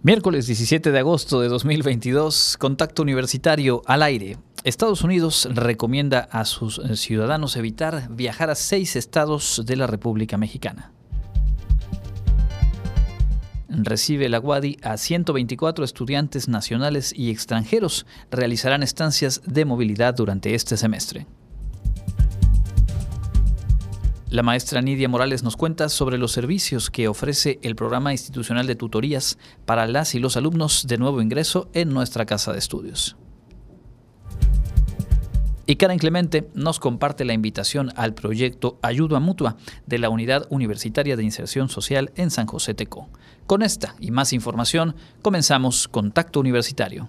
Miércoles 17 de agosto de 2022, contacto universitario al aire. Estados Unidos recomienda a sus ciudadanos evitar viajar a seis estados de la República Mexicana. Recibe la UADI a 124 estudiantes nacionales y extranjeros. Realizarán estancias de movilidad durante este semestre. La maestra Nidia Morales nos cuenta sobre los servicios que ofrece el programa institucional de tutorías para las y los alumnos de nuevo ingreso en nuestra casa de estudios. Y Karen Clemente nos comparte la invitación al proyecto Ayuda Mutua de la Unidad Universitaria de Inserción Social en San José Teco. Con esta y más información comenzamos Contacto Universitario.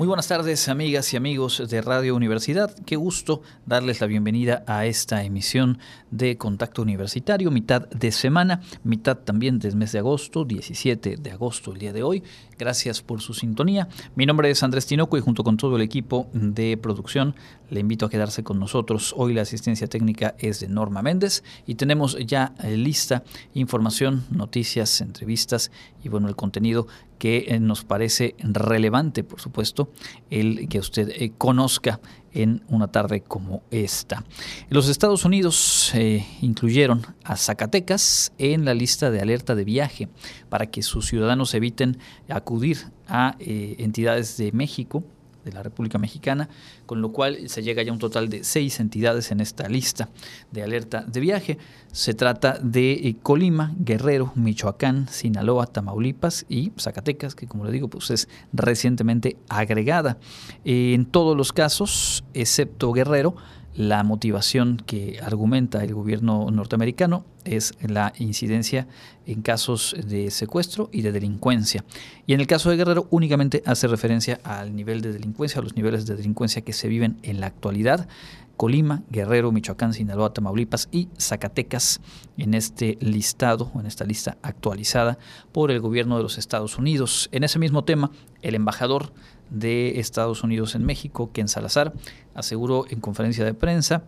Muy buenas tardes, amigas y amigos de Radio Universidad. Qué gusto darles la bienvenida a esta emisión de Contacto Universitario, mitad de semana, mitad también del mes de agosto, 17 de agosto, el día de hoy. Gracias por su sintonía. Mi nombre es Andrés Tinoco y junto con todo el equipo de producción le invito a quedarse con nosotros. Hoy la asistencia técnica es de Norma Méndez y tenemos ya eh, lista información, noticias, entrevistas y bueno, el contenido que eh, nos parece relevante, por supuesto, el que usted eh, conozca en una tarde como esta. Los Estados Unidos incluyeron a Zacatecas en la lista de alerta de viaje para que sus ciudadanos eviten acudir a entidades de México de la República Mexicana, con lo cual se llega ya a un total de seis entidades en esta lista de alerta de viaje. Se trata de eh, Colima, Guerrero, Michoacán, Sinaloa, Tamaulipas y Zacatecas, que como le digo, pues es recientemente agregada. En todos los casos, excepto Guerrero, la motivación que argumenta el gobierno norteamericano es la incidencia en casos de secuestro y de delincuencia. Y en el caso de Guerrero únicamente hace referencia al nivel de delincuencia, a los niveles de delincuencia que se viven en la actualidad. Colima, Guerrero, Michoacán, Sinaloa, Tamaulipas y Zacatecas en este listado, en esta lista actualizada por el gobierno de los Estados Unidos. En ese mismo tema, el embajador de Estados Unidos en México, Ken Salazar, aseguró en conferencia de prensa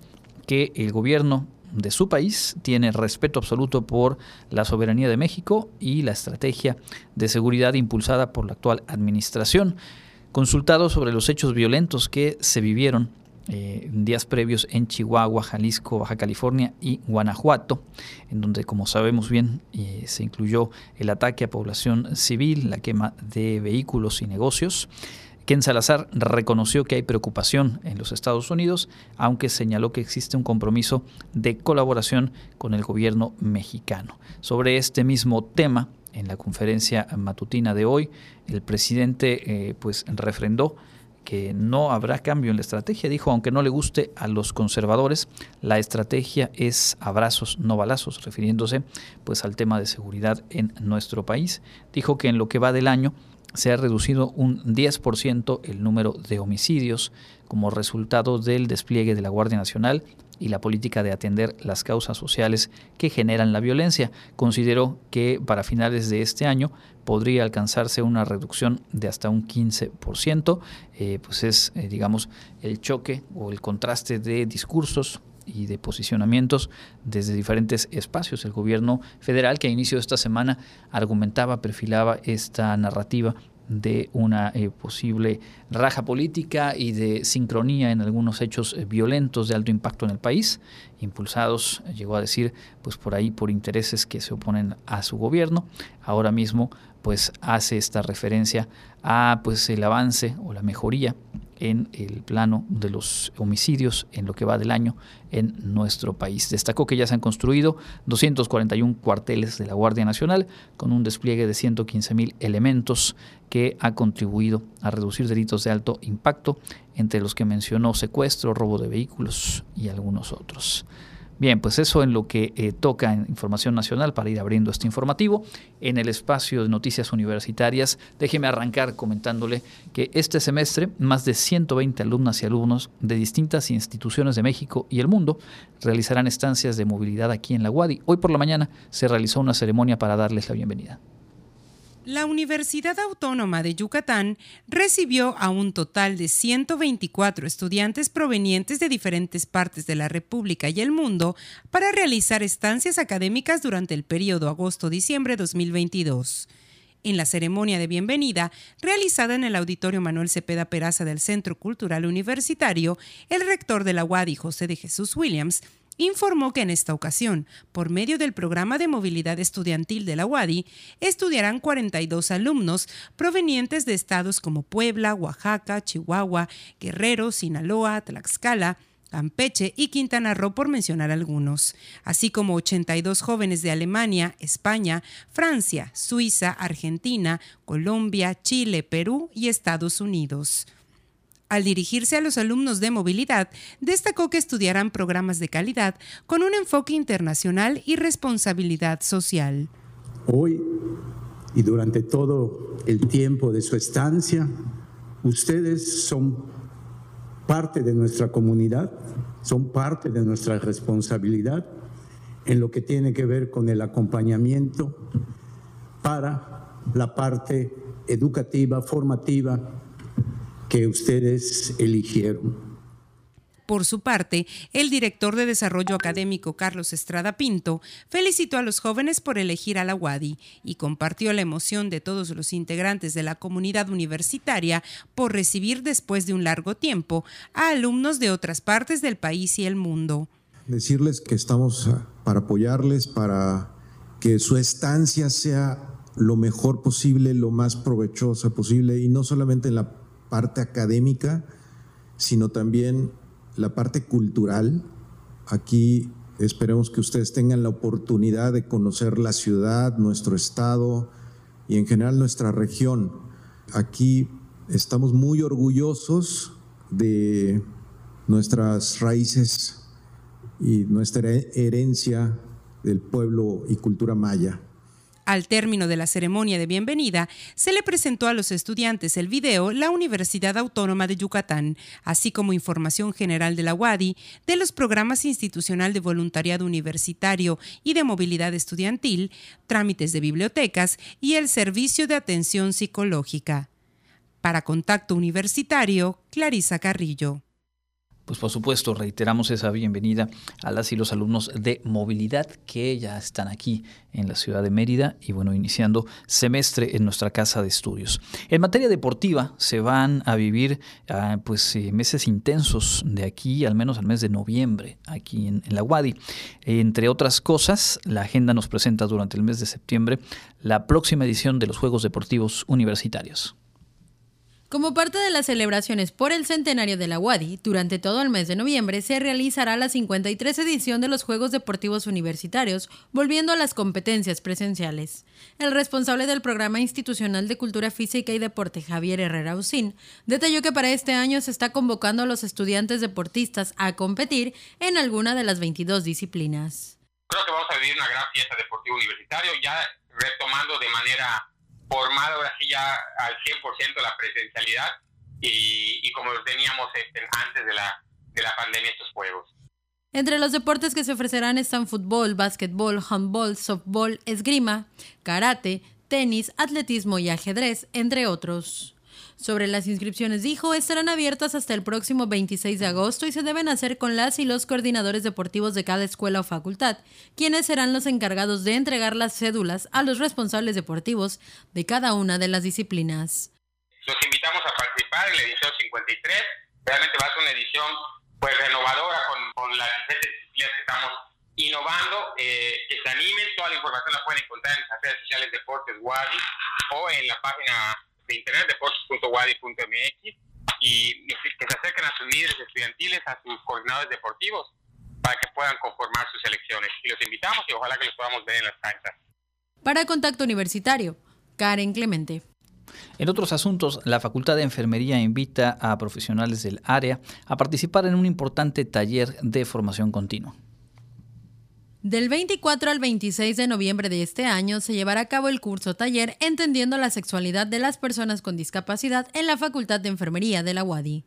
que el gobierno de su país tiene respeto absoluto por la soberanía de México y la estrategia de seguridad impulsada por la actual administración. Consultado sobre los hechos violentos que se vivieron eh, días previos en Chihuahua, Jalisco, Baja California y Guanajuato, en donde, como sabemos bien, eh, se incluyó el ataque a población civil, la quema de vehículos y negocios. Ken Salazar reconoció que hay preocupación en los Estados Unidos, aunque señaló que existe un compromiso de colaboración con el gobierno mexicano. Sobre este mismo tema, en la conferencia matutina de hoy, el presidente eh, pues refrendó que no habrá cambio en la estrategia. Dijo, aunque no le guste a los conservadores, la estrategia es abrazos, no balazos, refiriéndose pues al tema de seguridad en nuestro país. Dijo que en lo que va del año se ha reducido un 10% el número de homicidios como resultado del despliegue de la Guardia Nacional y la política de atender las causas sociales que generan la violencia. Consideró que para finales de este año podría alcanzarse una reducción de hasta un 15%, eh, pues es, eh, digamos, el choque o el contraste de discursos y de posicionamientos desde diferentes espacios. El gobierno federal que a inicio de esta semana argumentaba, perfilaba esta narrativa de una eh, posible raja política y de sincronía en algunos hechos eh, violentos de alto impacto en el país, impulsados, eh, llegó a decir, pues por ahí por intereses que se oponen a su gobierno. Ahora mismo pues hace esta referencia a pues el avance o la mejoría en el plano de los homicidios en lo que va del año en nuestro país. Destacó que ya se han construido 241 cuarteles de la Guardia Nacional con un despliegue de 115 mil elementos que ha contribuido a reducir delitos de alto impacto, entre los que mencionó secuestro, robo de vehículos y algunos otros. Bien, pues eso en lo que eh, toca en Información Nacional para ir abriendo este informativo. En el espacio de noticias universitarias, déjeme arrancar comentándole que este semestre más de 120 alumnas y alumnos de distintas instituciones de México y el mundo realizarán estancias de movilidad aquí en la UADI. Hoy por la mañana se realizó una ceremonia para darles la bienvenida. La Universidad Autónoma de Yucatán recibió a un total de 124 estudiantes provenientes de diferentes partes de la República y el mundo para realizar estancias académicas durante el periodo agosto-diciembre 2022. En la ceremonia de bienvenida, realizada en el Auditorio Manuel Cepeda Peraza del Centro Cultural Universitario, el rector de la UADI, José de Jesús Williams, informó que en esta ocasión, por medio del programa de movilidad estudiantil de la UADI, estudiarán 42 alumnos provenientes de estados como Puebla, Oaxaca, Chihuahua, Guerrero, Sinaloa, Tlaxcala, Campeche y Quintana Roo, por mencionar algunos, así como 82 jóvenes de Alemania, España, Francia, Suiza, Argentina, Colombia, Chile, Perú y Estados Unidos. Al dirigirse a los alumnos de movilidad, destacó que estudiarán programas de calidad con un enfoque internacional y responsabilidad social. Hoy y durante todo el tiempo de su estancia, ustedes son parte de nuestra comunidad, son parte de nuestra responsabilidad en lo que tiene que ver con el acompañamiento para la parte educativa, formativa que ustedes eligieron. Por su parte, el director de Desarrollo Académico Carlos Estrada Pinto felicitó a los jóvenes por elegir a la UADI y compartió la emoción de todos los integrantes de la comunidad universitaria por recibir después de un largo tiempo a alumnos de otras partes del país y el mundo. Decirles que estamos para apoyarles, para que su estancia sea lo mejor posible, lo más provechosa posible y no solamente en la parte académica, sino también la parte cultural. Aquí esperemos que ustedes tengan la oportunidad de conocer la ciudad, nuestro estado y en general nuestra región. Aquí estamos muy orgullosos de nuestras raíces y nuestra herencia del pueblo y cultura maya. Al término de la ceremonia de bienvenida, se le presentó a los estudiantes el video La Universidad Autónoma de Yucatán, así como información general de la UADI, de los programas institucional de voluntariado universitario y de movilidad estudiantil, trámites de bibliotecas y el servicio de atención psicológica. Para Contacto Universitario, Clarisa Carrillo pues por supuesto reiteramos esa bienvenida a las y los alumnos de movilidad que ya están aquí en la ciudad de Mérida y bueno, iniciando semestre en nuestra casa de estudios. En materia deportiva se van a vivir ah, pues eh, meses intensos de aquí al menos al mes de noviembre aquí en, en la UADI. Entre otras cosas, la agenda nos presenta durante el mes de septiembre la próxima edición de los Juegos Deportivos Universitarios. Como parte de las celebraciones por el centenario de la UADI, durante todo el mes de noviembre se realizará la 53 edición de los Juegos Deportivos Universitarios, volviendo a las competencias presenciales. El responsable del Programa Institucional de Cultura Física y Deporte, Javier Herrera Usín, detalló que para este año se está convocando a los estudiantes deportistas a competir en alguna de las 22 disciplinas. Creo que vamos a vivir una gran fiesta deportiva universitaria, ya retomando de manera formado ahora sí ya al 100% la presencialidad y, como lo teníamos este, antes de la, de la pandemia estos juegos. Entre los deportes que se ofrecerán están fútbol, básquetbol, handball, softball, esgrima, karate, tenis, atletismo y ajedrez, entre otros. Sobre las inscripciones dijo, estarán abiertas hasta el próximo 26 de agosto y se deben hacer con las y los coordinadores deportivos de cada escuela o facultad, quienes serán los encargados de entregar las cédulas a los responsables deportivos de cada una de las disciplinas. Los invitamos a participar en la edición 53. Realmente va a ser una edición pues renovadora con, las diferentes disciplinas que estamos innovando, eh, que se animen, toda la información la pueden encontrar en las redes sociales Deportes Wadi o en la página de internet, deportes.wadi.mx, y que se acerquen a sus líderes estudiantiles, a sus coordinadores deportivos, para que puedan conformar sus elecciones. Y los invitamos y ojalá que los podamos ver en las canchas. Para Contacto Universitario, Karen Clemente. En otros asuntos, la Facultad de Enfermería invita a profesionales del área a participar en un importante taller de formación continua. Del 24 al 26 de noviembre de este año se llevará a cabo el curso taller Entendiendo la sexualidad de las personas con discapacidad en la Facultad de Enfermería de la UADI.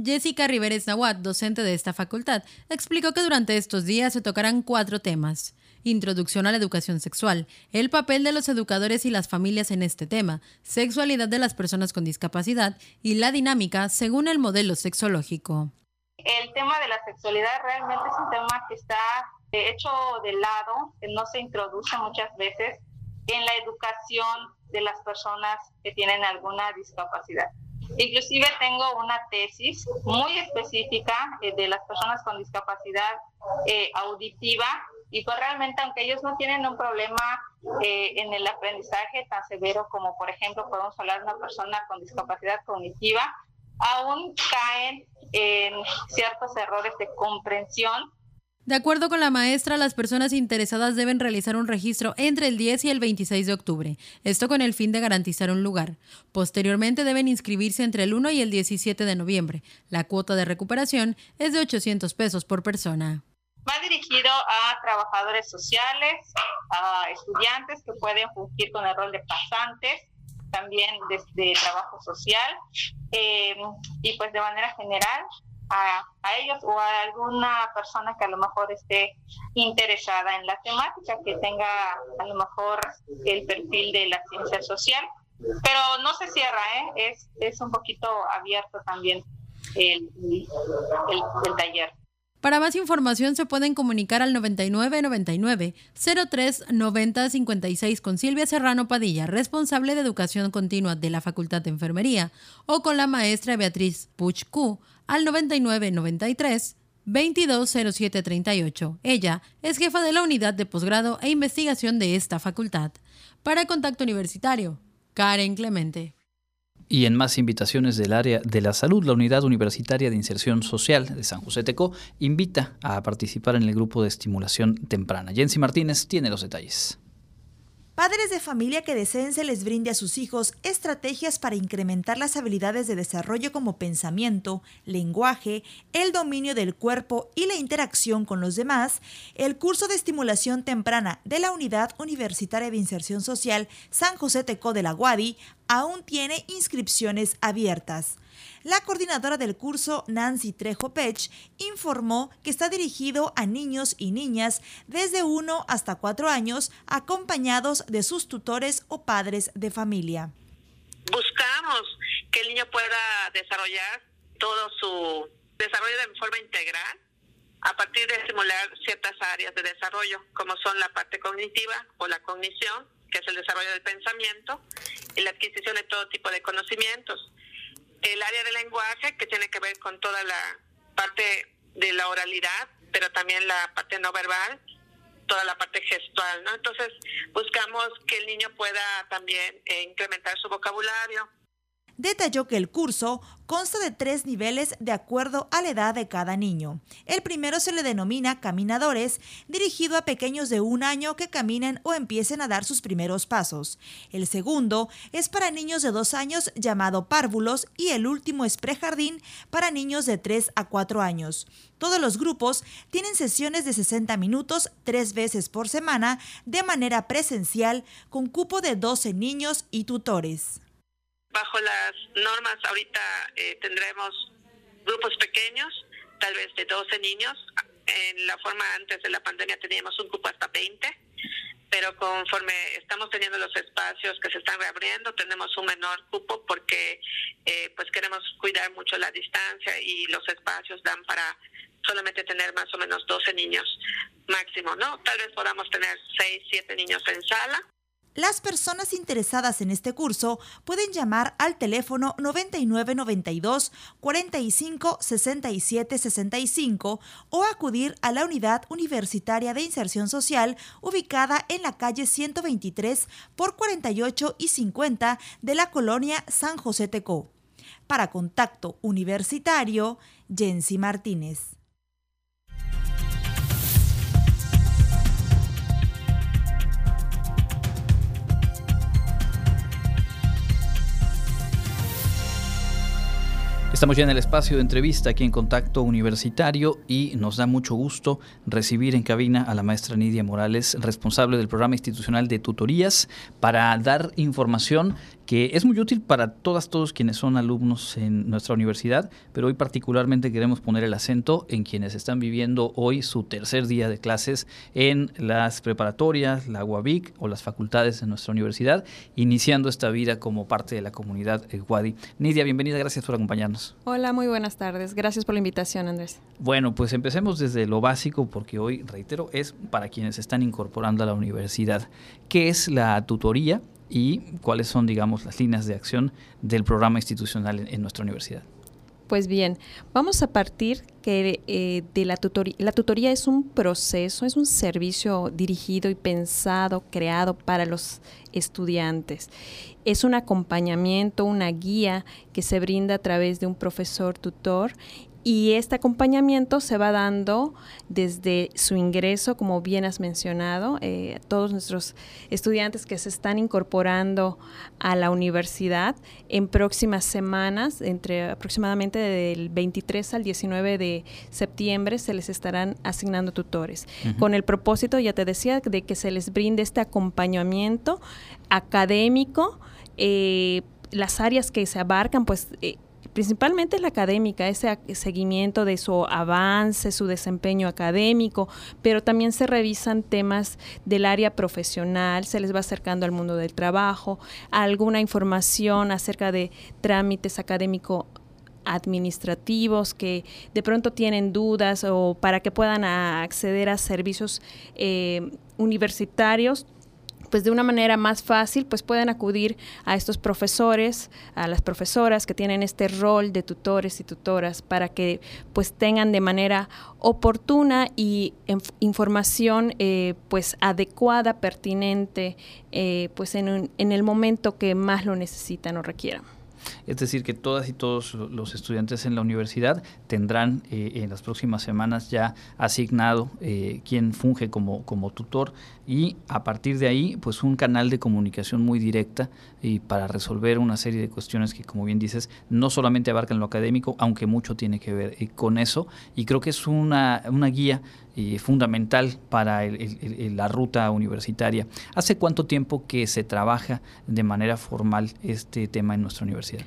Jessica Riveres Nawat, docente de esta facultad, explicó que durante estos días se tocarán cuatro temas. Introducción a la educación sexual, el papel de los educadores y las familias en este tema, sexualidad de las personas con discapacidad y la dinámica según el modelo sexológico. El tema de la sexualidad realmente es un tema que está hecho de lado, no se introduce muchas veces en la educación de las personas que tienen alguna discapacidad. Inclusive tengo una tesis muy específica eh, de las personas con discapacidad eh, auditiva y pues realmente aunque ellos no tienen un problema eh, en el aprendizaje tan severo como por ejemplo podemos hablar de una persona con discapacidad cognitiva, aún caen en ciertos errores de comprensión de acuerdo con la maestra, las personas interesadas deben realizar un registro entre el 10 y el 26 de octubre, esto con el fin de garantizar un lugar. Posteriormente deben inscribirse entre el 1 y el 17 de noviembre. La cuota de recuperación es de 800 pesos por persona. Va dirigido a trabajadores sociales, a estudiantes que pueden fungir con el rol de pasantes, también desde trabajo social eh, y pues de manera general a, ellos o a alguna persona que a lo mejor esté interesada en la temática, que tenga a lo mejor el perfil de la ciencia social. Pero no se cierra, ¿eh? es, es un poquito abierto también el, el, taller. Para más información se pueden comunicar al 9999 03 90 56 con Silvia Serrano Padilla, responsable de educación continua de la Facultad de Enfermería, o con la maestra Beatriz Puchcu al 9993 220738. Ella es jefa de la unidad de posgrado e investigación de esta facultad. Para Contacto Universitario, Karen Clemente. Y en más invitaciones del área de la salud, la Unidad Universitaria de Inserción Social de San José Teco invita a participar en el grupo de estimulación temprana. Jensi Martínez tiene los detalles. Padres de familia que deseen se les brinde a sus hijos estrategias para incrementar las habilidades de desarrollo como pensamiento, lenguaje, el dominio del cuerpo y la interacción con los demás, el curso de estimulación temprana de la Unidad Universitaria de Inserción Social San José Teco de la Guadi aún tiene inscripciones abiertas. La coordinadora del curso, Nancy Trejo Pech, informó que está dirigido a niños y niñas desde 1 hasta 4 años, acompañados de sus tutores o padres de familia. Buscamos que el niño pueda desarrollar todo su desarrollo de forma integral a partir de estimular ciertas áreas de desarrollo, como son la parte cognitiva o la cognición, que es el desarrollo del pensamiento, y la adquisición de todo tipo de conocimientos el área del lenguaje, que tiene que ver con toda la parte de la oralidad, pero también la parte no verbal, toda la parte gestual, ¿no? Entonces, buscamos que el niño pueda también eh, incrementar su vocabulario, detalló que el curso consta de tres niveles de acuerdo a la edad de cada niño. El primero se le denomina Caminadores, dirigido a pequeños de un año que caminen o empiecen a dar sus primeros pasos. El segundo es para niños de dos años llamado Párvulos y el último es Prejardín para niños de tres a cuatro años. Todos los grupos tienen sesiones de 60 minutos tres veces por semana de manera presencial con cupo de 12 niños y tutores. Bajo las normas ahorita eh, tendremos grupos pequeños, tal vez de 12 niños. En la forma antes de la pandemia teníamos un grupo hasta 20, pero conforme estamos teniendo los espacios que se están reabriendo, tenemos un menor cupo porque eh, pues queremos cuidar mucho la distancia y los espacios dan para solamente tener más o menos 12 niños máximo, ¿no? Tal vez podamos tener 6, 7 niños en sala las personas interesadas en este curso pueden llamar al teléfono 9992 45 67 65 o acudir a la Unidad Universitaria de Inserción Social ubicada en la calle 123 por 48 y 50 de la colonia San José Tecó. Para contacto universitario, Jensi Martínez. Estamos ya en el espacio de entrevista aquí en Contacto Universitario y nos da mucho gusto recibir en cabina a la maestra Nidia Morales, responsable del programa institucional de tutorías, para dar información que es muy útil para todas, todos quienes son alumnos en nuestra universidad, pero hoy particularmente queremos poner el acento en quienes están viviendo hoy su tercer día de clases en las preparatorias, la UABIC o las facultades de nuestra universidad, iniciando esta vida como parte de la comunidad Wadi. Nidia, bienvenida, gracias por acompañarnos. Hola, muy buenas tardes. Gracias por la invitación, Andrés. Bueno, pues empecemos desde lo básico, porque hoy, reitero, es para quienes están incorporando a la universidad. ¿Qué es la tutoría? Y cuáles son, digamos, las líneas de acción del programa institucional en, nuestra universidad. Pues bien, vamos a partir que eh, de la tutoría. La tutoría es un proceso, es un servicio dirigido y pensado, creado para los estudiantes. Es un acompañamiento, una guía que se brinda a través de un profesor tutor y este acompañamiento se va dando desde su ingreso, como bien has mencionado, eh, todos nuestros estudiantes que se están incorporando a la universidad en próximas semanas, entre aproximadamente del 23 al 19 de septiembre, se les estarán asignando tutores, con el propósito, ya te decía, de que se les brinde este acompañamiento académico. Eh, las áreas que se abarcan, pues eh, principalmente la académica, ese seguimiento de su avance, su desempeño académico, pero también se revisan temas del área profesional, se les va acercando al mundo del trabajo, alguna información acerca de trámites académicos administrativos que de pronto tienen dudas o para que puedan acceder a servicios eh, universitarios pues de una manera más fácil, pues pueden acudir a estos profesores, a las profesoras que tienen este rol de tutores y tutoras para que pues tengan de manera oportuna y información eh, pues adecuada, pertinente, eh, pues en, en el momento que más lo necesitan o requieran. Es decir, que todas y todos los estudiantes en la universidad tendrán eh, en las próximas semanas ya asignado eh, quien funge como, como tutor y a partir de ahí, pues un canal de comunicación muy directa y para resolver una serie de cuestiones que, como bien dices, no solamente abarcan lo académico, aunque mucho tiene que ver eh, con eso. Y creo que es una, una guía fundamental para la ruta universitaria. ¿Hace cuánto tiempo que se trabaja de manera formal este tema en nuestra universidad?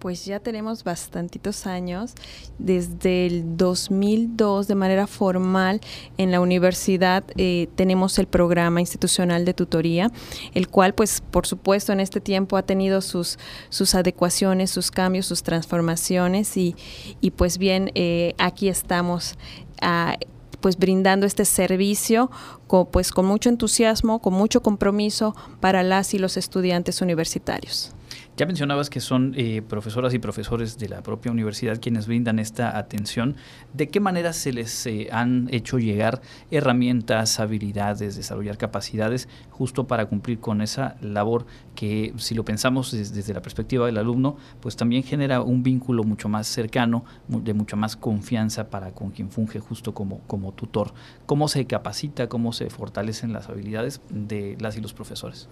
Pues ya tenemos bastantitos años, desde el 2002 de manera formal en la universidad eh, tenemos el programa institucional de tutoría, el cual pues por supuesto en este tiempo ha tenido sus, sus adecuaciones, sus cambios, sus transformaciones y, y pues bien, eh, aquí estamos. a pues brindando este servicio con, pues con mucho entusiasmo, con mucho compromiso para las y los estudiantes universitarios. Ya mencionabas que son eh, profesoras y profesores de la propia universidad quienes brindan esta atención. ¿De qué manera se les eh, han hecho llegar herramientas, habilidades, desarrollar capacidades justo para cumplir con esa labor que, si lo pensamos desde, la perspectiva del alumno, pues también genera un vínculo mucho más cercano, de mucha más confianza para con quien funge justo como, como tutor? ¿Cómo se capacita, cómo se fortalecen las habilidades de las y los profesores?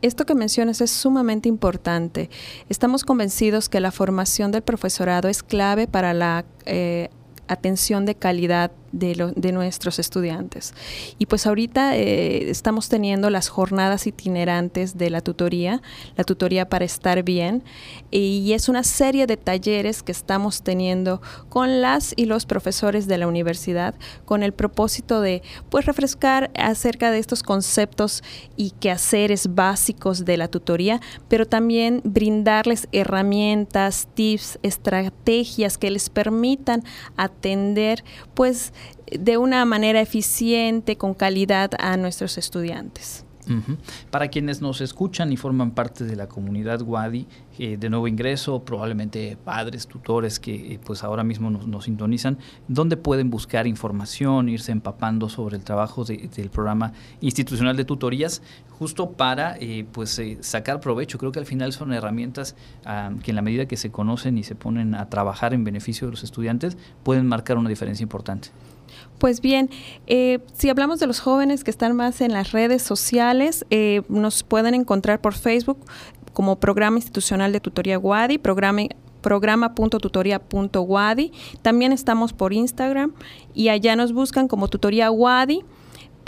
esto que mencionas es sumamente importante. Estamos convencidos que la formación del profesorado es clave para la eh, atención de calidad de, nuestros estudiantes. Y pues ahorita eh, estamos teniendo las jornadas itinerantes de la tutoría, la tutoría para estar bien, y es una serie de talleres que estamos teniendo con las y los profesores de la universidad con el propósito de pues refrescar acerca de estos conceptos y quehaceres básicos de la tutoría, pero también brindarles herramientas, tips, estrategias que les permitan atender pues de una manera eficiente, con calidad a nuestros estudiantes. Para quienes nos escuchan y forman parte de la comunidad Wadi eh, de nuevo ingreso, probablemente padres, tutores que eh, pues ahora mismo nos, sintonizan, ¿dónde pueden buscar información, irse empapando sobre el trabajo del programa institucional de tutorías, justo para eh, pues sacar provecho? Creo que al final son herramientas ah, que en la medida que se conocen y se ponen a trabajar en beneficio de los estudiantes, pueden marcar una diferencia importante. Pues bien, eh, si hablamos de los jóvenes que están más en las redes sociales, eh, nos pueden encontrar por Facebook como Programa Institucional de Tutoría WADI, programa programa.tutoría.wadi. También estamos por Instagram y allá nos buscan como Tutoría Wadi.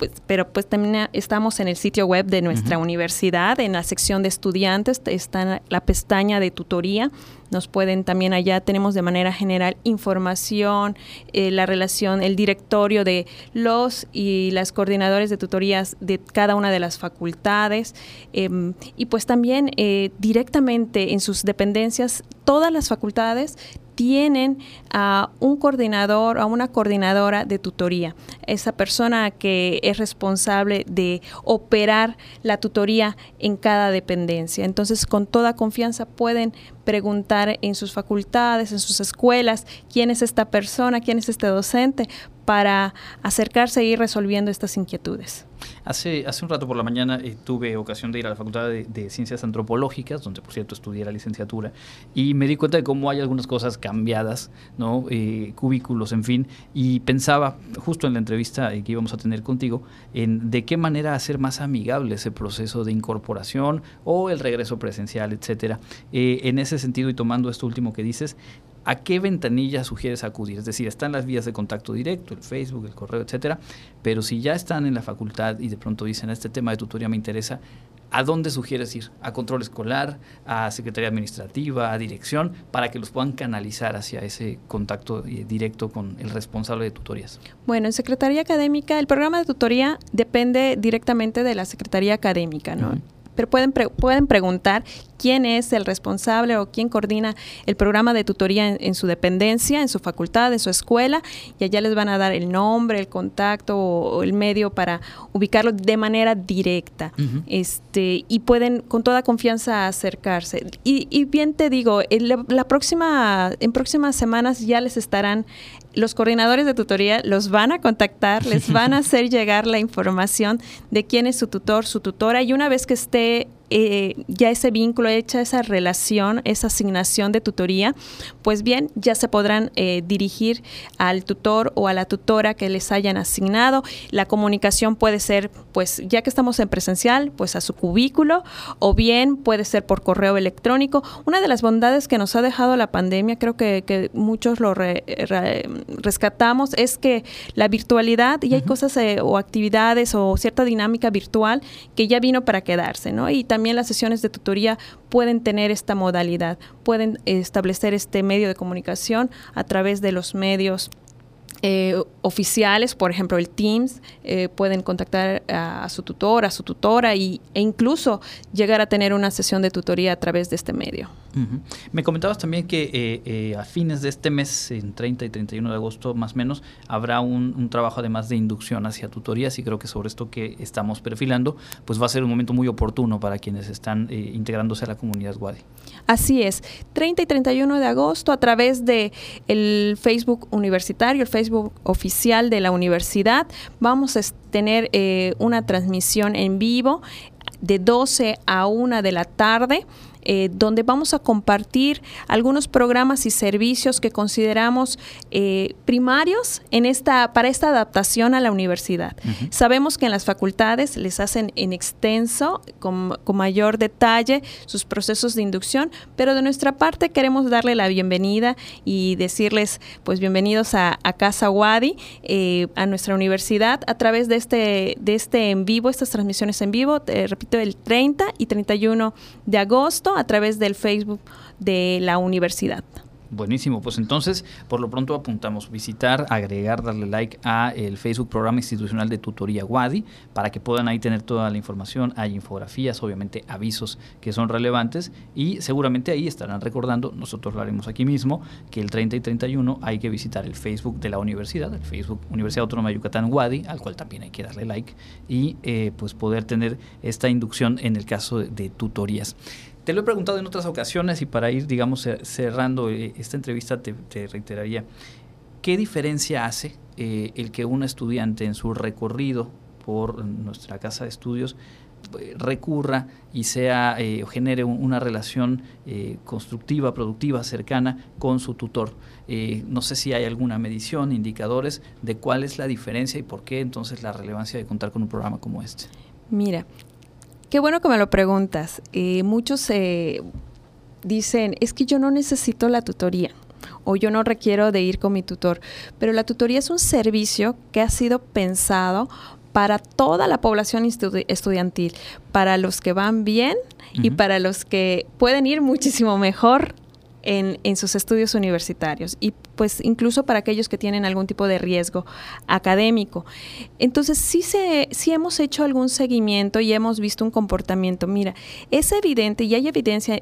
Pues, pero pues también estamos en el sitio web de nuestra universidad, en la sección de estudiantes, está la pestaña de tutoría. Nos pueden también allá, tenemos de manera general información, eh, la relación, el directorio de los y las coordinadores de tutorías de cada una de las facultades. Em, y pues también eh, directamente en sus dependencias, todas las facultades tienen a un coordinador, a una coordinadora de tutoría, esa persona que es responsable de operar la tutoría en cada dependencia. Entonces, con toda confianza pueden preguntar en sus facultades, en sus escuelas, quién es esta persona, quién es este docente, para acercarse e ir resolviendo estas inquietudes. Hace, hace un rato por la mañana eh, tuve ocasión de ir a la Facultad de, Ciencias Antropológicas, donde por cierto estudié la licenciatura, y me di cuenta de cómo hay algunas cosas cambiadas, ¿no? Eh, cubículos, en fin, y pensaba justo en la entrevista eh, que íbamos a tener contigo, en de qué manera hacer más amigable ese proceso de incorporación o el regreso presencial, etcétera. en ese sentido, y tomando esto último que dices, ¿A qué ventanilla sugieres acudir? Es decir, están las vías de contacto directo, el Facebook, el correo, etcétera, pero si ya están en la facultad y de pronto dicen, este tema de tutoría me interesa, ¿a dónde sugieres ir? ¿A control escolar, a secretaría administrativa, a dirección, para que los puedan canalizar hacia ese contacto eh, directo con el responsable de tutorías? Bueno, en Secretaría Académica, el programa de tutoría depende directamente de la Secretaría Académica, ¿no? pero pueden, pueden preguntar quién es el responsable o quién coordina el programa de tutoría en, su dependencia, en su facultad, en su escuela, y allá les van a dar el nombre, el contacto o, el medio para ubicarlo de manera directa. este, y pueden con toda confianza acercarse. Y, bien te digo, la próxima, en próximas semanas ya les estarán los coordinadores de tutoría los van a contactar, les van a hacer llegar la información de quién es su tutor, su tutora, y una vez que esté eh, ya ese vínculo, hecha esa relación, esa asignación de tutoría, pues bien, ya se podrán eh, dirigir al tutor o a la tutora que les hayan asignado. La comunicación puede ser, pues ya que estamos en presencial, pues a su cubículo, o bien puede ser por correo electrónico. Una de las bondades que nos ha dejado la pandemia, creo que, muchos lo rescatamos, es que la virtualidad, y hay cosas eh, o actividades o cierta dinámica virtual que ya vino para quedarse, ¿no? Y también también las sesiones de tutoría pueden tener esta modalidad, pueden establecer este medio de comunicación a través de los medios eh, oficiales, por ejemplo el Teams, eh, pueden contactar a, su tutor, a su tutora y, e incluso llegar a tener una sesión de tutoría a través de este medio. Me comentabas también que eh, a fines de este mes, en 30 y 31 de agosto más o menos, habrá un, trabajo además de inducción hacia tutorías y creo que sobre esto que estamos perfilando, pues va a ser un momento muy oportuno para quienes están integrándose a la comunidad WADI. Así es, 30 y 31 de agosto a través de el Facebook universitario, el Facebook oficial de la universidad. Vamos a tener eh, una transmisión en vivo de 12 a 1 de la tarde. Eh, donde vamos a compartir algunos programas y servicios que consideramos eh, primarios en esta, para esta adaptación a la universidad. Sabemos que en las facultades les hacen en extenso, con, mayor detalle, sus procesos de inducción, pero de nuestra parte queremos darle la bienvenida y decirles, pues bienvenidos a, Casa Wadi, eh, a nuestra universidad, a través de este, de este en vivo, estas transmisiones en vivo, repito, el 30 y 31 de agosto a través del Facebook de la universidad. Buenísimo, pues entonces por lo pronto apuntamos visitar, agregar, darle like a el Facebook Programa Institucional de Tutoría WADI para que puedan ahí tener toda la información, hay infografías, obviamente avisos que son relevantes y seguramente ahí estarán recordando, nosotros lo haremos aquí mismo, que el 30 y 31 hay que visitar el Facebook de la universidad, el Facebook Universidad Autónoma de Yucatán WADI, al cual también hay que darle like y eh, pues poder tener esta inducción en el caso de tutorías. Te lo he preguntado en otras ocasiones y para ir, digamos, cerrando eh, esta entrevista te, reiteraría, ¿qué diferencia hace eh, el que un estudiante en su recorrido por nuestra casa de estudios eh, recurra y sea o genere una relación constructiva, productiva, cercana con su tutor. no sé si hay alguna medición, indicadores de cuál es la diferencia y por qué entonces la relevancia de contar con un programa como este. Mira, Qué bueno que me lo preguntas. Eh, muchos, eh, dicen, es que yo no necesito la tutoría o yo no requiero de ir con mi tutor, pero la tutoría es un servicio que ha sido pensado para toda la población estudiantil, para los que van bien y para los que pueden ir muchísimo mejor en, sus estudios universitarios y pues incluso para aquellos que tienen algún tipo de riesgo académico. Entonces sí, se, sí hemos hecho algún seguimiento y hemos visto un comportamiento. Mira, es evidente y hay evidencia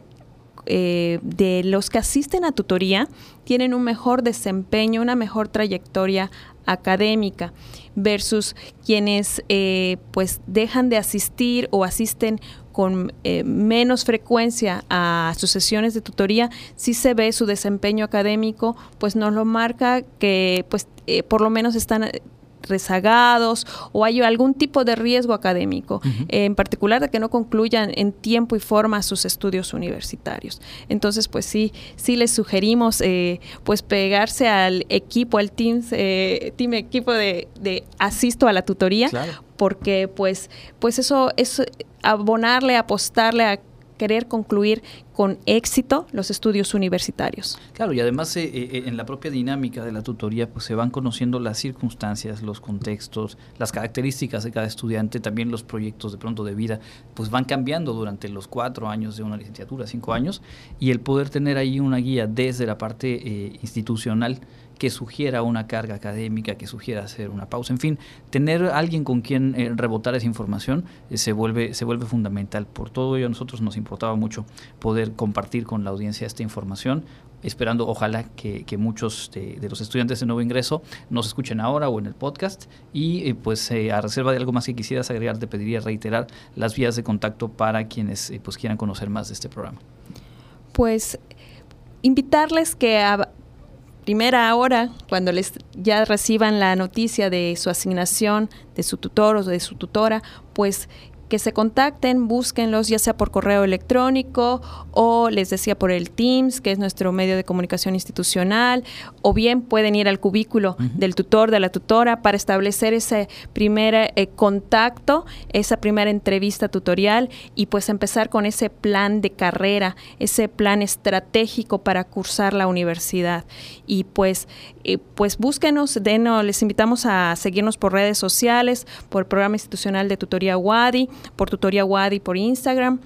eh, de los que asisten a tutoría tienen un mejor desempeño, una mejor trayectoria académica versus quienes eh, pues dejan de asistir o asisten con eh, menos frecuencia a sus sesiones de tutoría, si se ve su desempeño académico, pues nos lo marca que pues por lo menos están rezagados o hay algún tipo de riesgo académico, en particular de que no concluyan en tiempo y forma sus estudios universitarios. Entonces, pues sí, sí les sugerimos eh, pues pegarse al equipo, al team, eh, team equipo de, asisto a la tutoría, porque pues, pues eso es abonarle, apostarle a querer concluir con éxito los estudios universitarios. Claro, y además eh, eh, en la propia dinámica de la tutoría pues se van conociendo las circunstancias, los contextos, las características de cada estudiante, también los proyectos de pronto de vida, pues van cambiando durante los cuatro años de una licenciatura, cinco años, y el poder tener ahí una guía desde la parte eh, institucional que sugiera una carga académica, que sugiera hacer una pausa, en fin, tener alguien con quien eh, rebotar esa información eh, se, vuelve, se vuelve fundamental. Por todo ello a nosotros nos importaba mucho poder compartir con la audiencia esta información, esperando ojalá que, muchos de, los estudiantes de nuevo ingreso nos escuchen ahora o en el podcast y eh, pues a reserva de algo más que quisieras agregar te pediría reiterar las vías de contacto para quienes pues quieran conocer más de este programa. Pues invitarles que primera hora, cuando les ya reciban la noticia de su asignación, de su tutor o de su tutora, pues que se contacten, búsquenlos ya sea por correo electrónico o les decía por el Teams, que es nuestro medio de comunicación institucional, o bien pueden ir al cubículo del tutor, de la tutora, para establecer ese primer eh, contacto, esa primera entrevista tutorial y pues empezar con ese plan de carrera, ese plan estratégico para cursar la universidad. Y pues, eh, pues búsquenos, denos, les invitamos a seguirnos por redes sociales, por el programa institucional de tutoría WADI, por Tutoría Wadi por Instagram.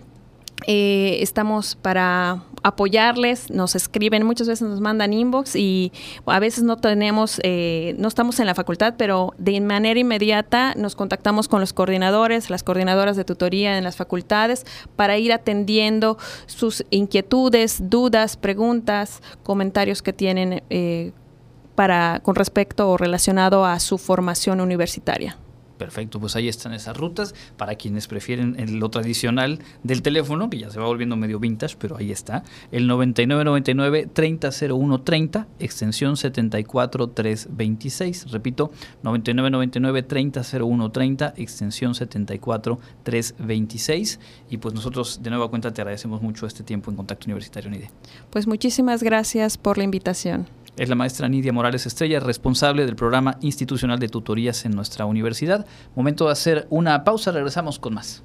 Eh, estamos para apoyarles, nos escriben, muchas veces nos mandan inbox y a veces no tenemos, eh, no estamos en la facultad, pero de manera inmediata nos contactamos con los coordinadores, las coordinadoras de tutoría en las facultades para ir atendiendo sus inquietudes, dudas, preguntas, comentarios que tienen eh, para con respecto o relacionado a su formación universitaria. Perfecto, pues ahí están esas rutas para quienes prefieren lo tradicional del teléfono, que ya se va volviendo medio vintage, pero ahí está, el 9999 300130, extensión 74326. Repito, 9999 300130, extensión 74326. Y pues nosotros de nueva cuenta te agradecemos mucho este tiempo en Contacto Universitario NIDE. Pues muchísimas gracias por la invitación es la maestra Nidia Morales Estrella, responsable del programa institucional de tutorías en nuestra universidad. Momento de hacer una pausa, regresamos con más.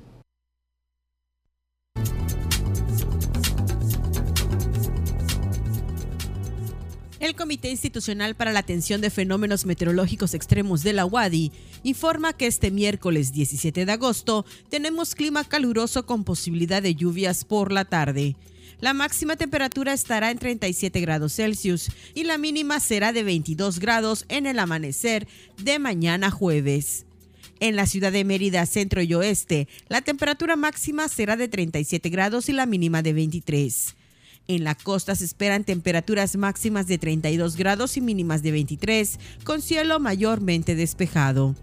El Comité Institucional para la Atención de Fenómenos Meteorológicos Extremos de la UADI informa que este miércoles 17 de agosto tenemos clima caluroso con posibilidad de lluvias por la tarde. La máxima temperatura estará en 37 grados Celsius y la mínima será de 22 grados en el amanecer de mañana jueves. En la ciudad de Mérida, centro y oeste, la temperatura máxima será de 37 grados y la mínima de 23. En la costa se esperan temperaturas máximas de 32 grados y mínimas de 23, con cielo mayormente despejado.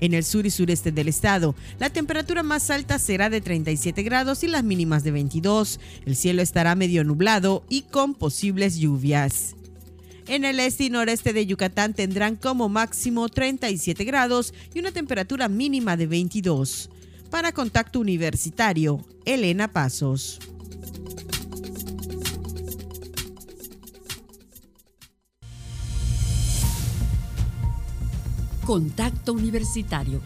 En el sur y sureste del estado, la temperatura más alta será de 37 grados y las mínimas de 22. El cielo estará medio nublado y con posibles lluvias. En el este y noreste de Yucatán tendrán como máximo 37 grados y una temperatura mínima de 22. Para Contacto Universitario, Elena Pasos. Contacto Universitario,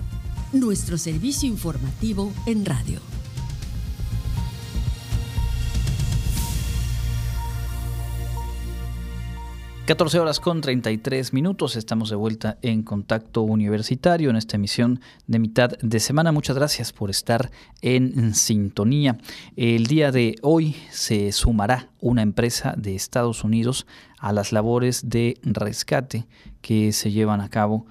nuestro servicio informativo en radio. 14 horas con 33 minutos, estamos de vuelta en Contacto Universitario en esta emisión de mitad de semana. Muchas gracias por estar en sintonía. El día de hoy se sumará una empresa de Estados Unidos a las labores de rescate que se llevan a cabo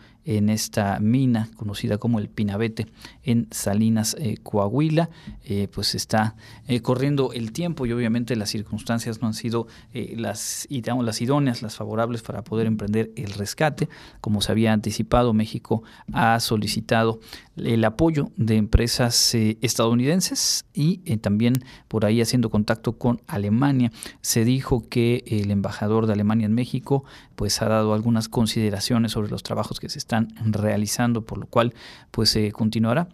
esta mina conocida como el Pinabete en Salinas, eh, Coahuila. Eh, pues está eh, corriendo el tiempo y obviamente las circunstancias no han sido las, las idóneas, las favorables para poder emprender el rescate. Como se había anticipado, México ha solicitado el apoyo de empresas estadounidenses y también por ahí haciendo contacto con Alemania. Se dijo que el embajador de Alemania en México pues ha dado algunas consideraciones sobre los trabajos que se están realizando, por lo cual pues se continuará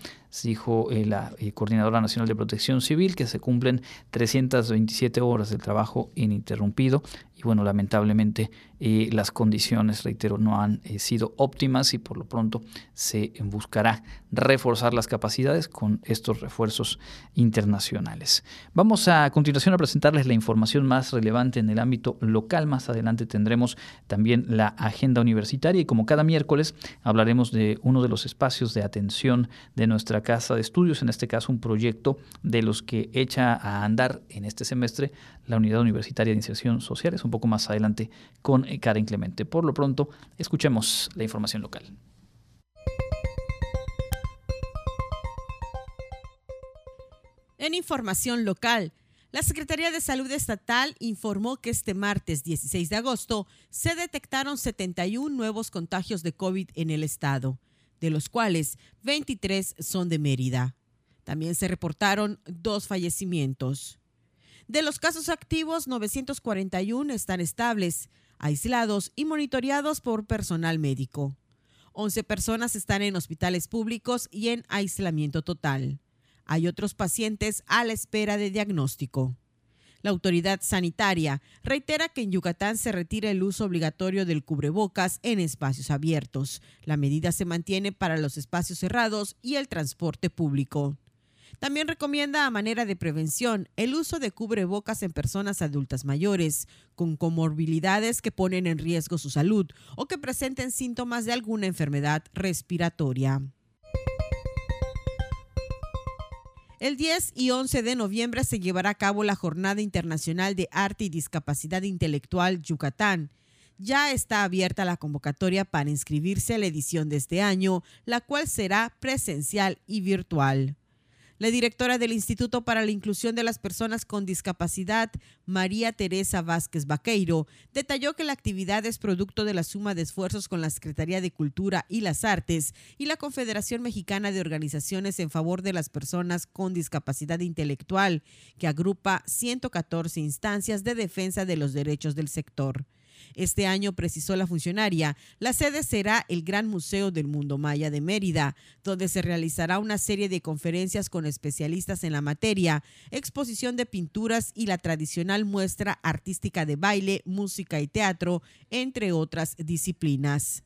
dijo eh, la eh, Coordinadora Nacional de Protección Civil, que se cumplen 327 horas de trabajo ininterrumpido y bueno, lamentablemente eh, las condiciones, reitero, no han sido óptimas y por lo pronto se buscará reforzar las capacidades con estos refuerzos internacionales. Vamos a, continuación a presentarles la información más relevante en el ámbito local. Más adelante tendremos también la agenda universitaria y como cada miércoles hablaremos de uno de los espacios de atención de nuestra casa de estudios, en este caso un proyecto de los que echa a andar en este semestre la Unidad Universitaria de Inserción Social. Poco más adelante con eh, Karen Clemente. Por lo pronto, escuchemos la información local. En información local, la Secretaría de Salud Estatal informó que este martes 16 de agosto se detectaron 71 nuevos contagios de COVID en el estado de los cuales 23 son de Mérida. También se reportaron dos fallecimientos. De los casos activos, 941 están estables, aislados y monitoreados por personal médico. 11 personas están en hospitales públicos y en aislamiento total. Hay otros pacientes a la espera de diagnóstico. La autoridad sanitaria reitera que en Yucatán se retira el uso obligatorio del cubrebocas en espacios abiertos. La medida se mantiene para los espacios cerrados y el transporte público. También recomienda a manera de prevención el uso de cubrebocas en personas adultas mayores con comorbilidades que ponen en riesgo su salud o que presenten síntomas de alguna enfermedad respiratoria. El 10 y 11 de noviembre se llevará a cabo la Jornada Internacional de Arte y Discapacidad Intelectual Yucatán. Ya está abierta la convocatoria para inscribirse a la edición de este año, la cual será presencial y virtual. La directora del Instituto para la Inclusión de las Personas con Discapacidad, María Teresa Vázquez Vaqueiro, detalló que la actividad es producto de la suma de esfuerzos con la Secretaría de Cultura y las Artes y la Confederación Mexicana de Organizaciones en favor de las personas con discapacidad intelectual, que agrupa 114 instancias de defensa de los derechos del sector. Este año, precisó la funcionaria, la sede será el Gran Museo del Mundo Maya de Mérida, donde se realizará una serie de conferencias con especialistas en la materia, exposición de pinturas y la tradicional muestra artística de baile, música y teatro, entre otras disciplinas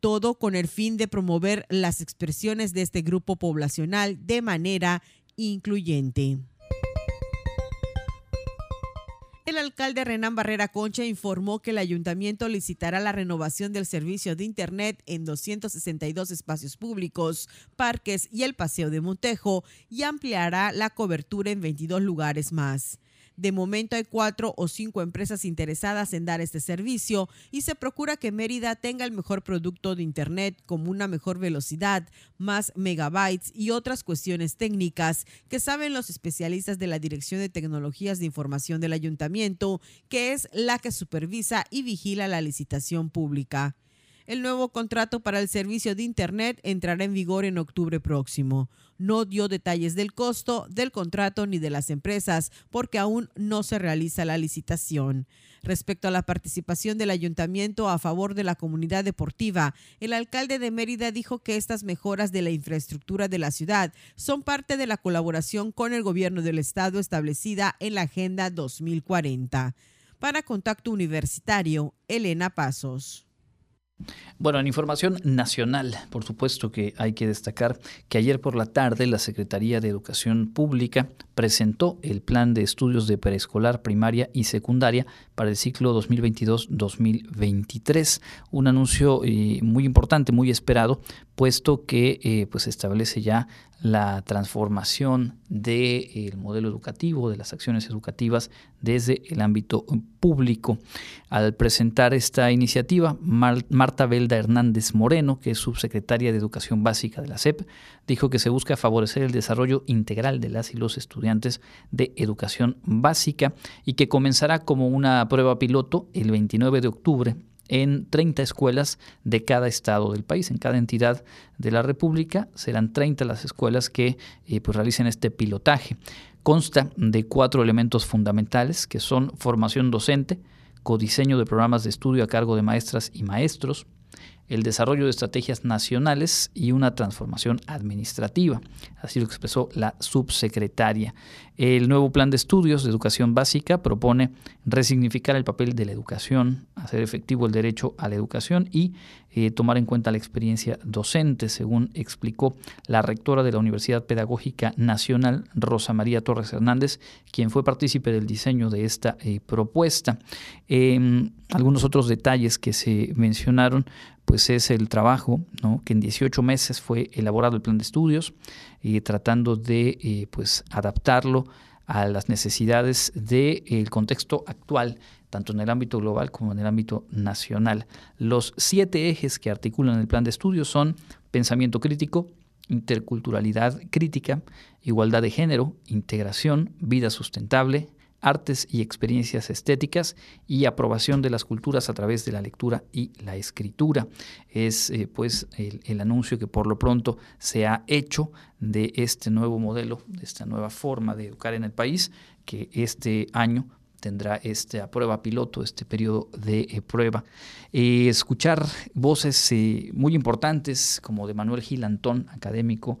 todo con el fin de promover las expresiones de este grupo poblacional de manera incluyente. El alcalde Renán Barrera Concha informó que el ayuntamiento licitará la renovación del servicio de Internet en 262 espacios públicos, parques y el Paseo de Montejo y ampliará la cobertura en 22 lugares más. De momento hay cuatro o cinco empresas interesadas en dar este servicio y se procura que Mérida tenga el mejor producto de Internet como una mejor velocidad, más megabytes y otras cuestiones técnicas que saben los especialistas de la Dirección de Tecnologías de Información del Ayuntamiento, que es la que supervisa y vigila la licitación pública. El nuevo contrato para el servicio de Internet entrará en vigor en octubre próximo. No dio detalles del costo del contrato ni de las empresas porque aún no se realiza la licitación. Respecto a la participación del ayuntamiento a favor de la comunidad deportiva, el alcalde de Mérida dijo que estas mejoras de la infraestructura de la ciudad son parte de la colaboración con el gobierno del estado establecida en la Agenda 2040. Para Contacto Universitario, Elena Pasos. Bueno, en información nacional, por supuesto que hay que destacar que ayer por la tarde la Secretaría de Educación Pública presentó el plan de estudios de preescolar, primaria y secundaria para el ciclo 2022-2023. Un anuncio eh, muy importante, muy esperado, puesto que eh, pues establece ya la transformación del modelo educativo, de las acciones educativas desde el ámbito público. Al presentar esta iniciativa, Marta Belda Hernández Moreno, que es subsecretaria de Educación Básica de la SEP, dijo que se busca favorecer el desarrollo integral de las y los estudiantes de educación básica y que comenzará como una prueba piloto el 29 de octubre en 30 escuelas de cada estado del país. En cada entidad de la República serán 30 las escuelas que eh, pues, realicen este pilotaje. Consta de cuatro elementos fundamentales que son formación docente, codiseño de programas de estudio a cargo de maestras y maestros, el desarrollo de estrategias nacionales y una transformación administrativa. Así lo expresó la subsecretaria. El nuevo plan de estudios de educación básica propone resignificar el papel de la educación, hacer efectivo el derecho a la educación y eh, tomar en cuenta la experiencia docente, según explicó la rectora de la Universidad Pedagógica Nacional, Rosa María Torres Hernández, quien fue partícipe del diseño de esta eh, propuesta. Em, algunos otros detalles que se mencionaron pues es el trabajo, que en 18 meses fue elaborado el plan de estudios, y tratando de eh, pues adaptarlo a las necesidades del contexto actual, tanto en el ámbito global como en el ámbito nacional. Los siete ejes que articulan el plan de estudios son pensamiento crítico, interculturalidad crítica, igualdad de género, integración, vida sustentable, artes y experiencias estéticas y aprobación de las culturas a través de la lectura y la escritura. Es eh, pues el, anuncio que por lo pronto se ha hecho de este nuevo modelo, de esta nueva forma de educar en el país, que este año tendrá esta prueba piloto, este periodo de eh, prueba. Eh, escuchar voces muy importantes como de Manuel Gil Antón, académico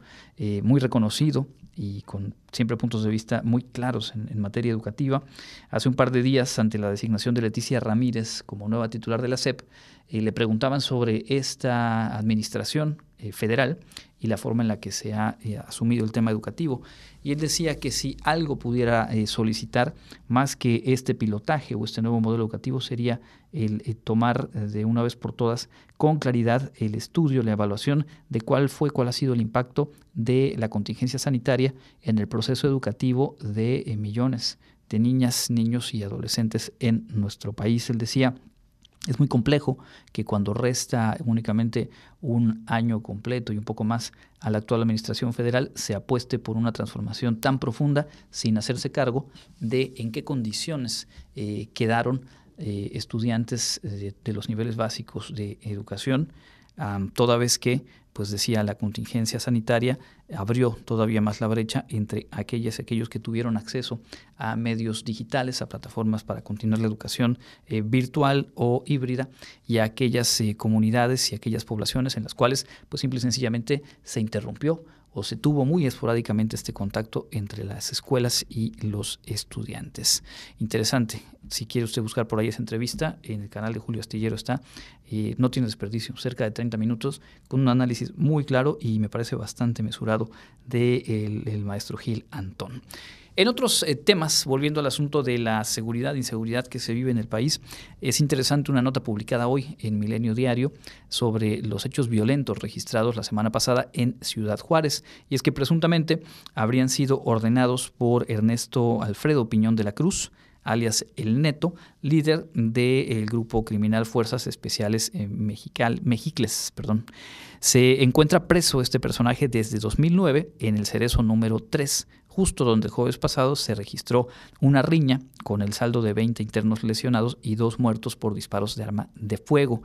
muy reconocido, y con siempre puntos de vista muy claros en, materia educativa. Hace un par de días, ante la designación de Leticia Ramírez como nueva titular de la SEP, eh, le preguntaban sobre esta administración eh, federal y la forma en la que se ha eh, asumido el tema educativo. Y él decía que si algo pudiera solicitar más que este pilotaje o este nuevo modelo educativo sería el tomar de una vez por todas con claridad el estudio, la evaluación de cuál fue, cuál ha sido el impacto de la contingencia sanitaria en el proceso educativo de millones de niñas, niños y adolescentes en nuestro país. Él decía, es muy complejo que cuando resta únicamente un año completo y un poco más a la actual Administración Federal se apueste por una transformación tan profunda sin hacerse cargo de en qué condiciones eh, quedaron eh, estudiantes de, los niveles básicos de educación, toda vez que pues decía la contingencia sanitaria abrió todavía más la brecha entre aquellas y aquellos que tuvieron acceso a medios digitales, a plataformas para continuar la educación eh, virtual o híbrida y a aquellas eh, comunidades y aquellas poblaciones en las cuales pues simple y sencillamente se interrumpió o se tuvo muy esporádicamente este contacto entre las escuelas y los estudiantes. Interesante. Si quiere usted buscar por ahí esa entrevista, en el canal de Julio Astillero está. Eh, no tiene desperdicio, cerca de 30 minutos, con un análisis muy claro y me parece bastante mesurado del de el maestro Gil Antón. En otros eh, temas, volviendo al asunto de la seguridad e inseguridad que se vive en el país, es interesante una nota publicada hoy en Milenio Diario sobre los hechos violentos registrados la semana pasada en Ciudad Juárez. Y es que presuntamente habrían sido ordenados por Ernesto Alfredo Piñón de la Cruz, alias El Neto, líder del grupo criminal Fuerzas Especiales eh, Mexicles. Perdón. Se encuentra preso este personaje desde 2009 en el cerezo número 3 justo donde el jueves pasado se registró una riña con el saldo de 20 internos lesionados y dos muertos por disparos de arma de fuego.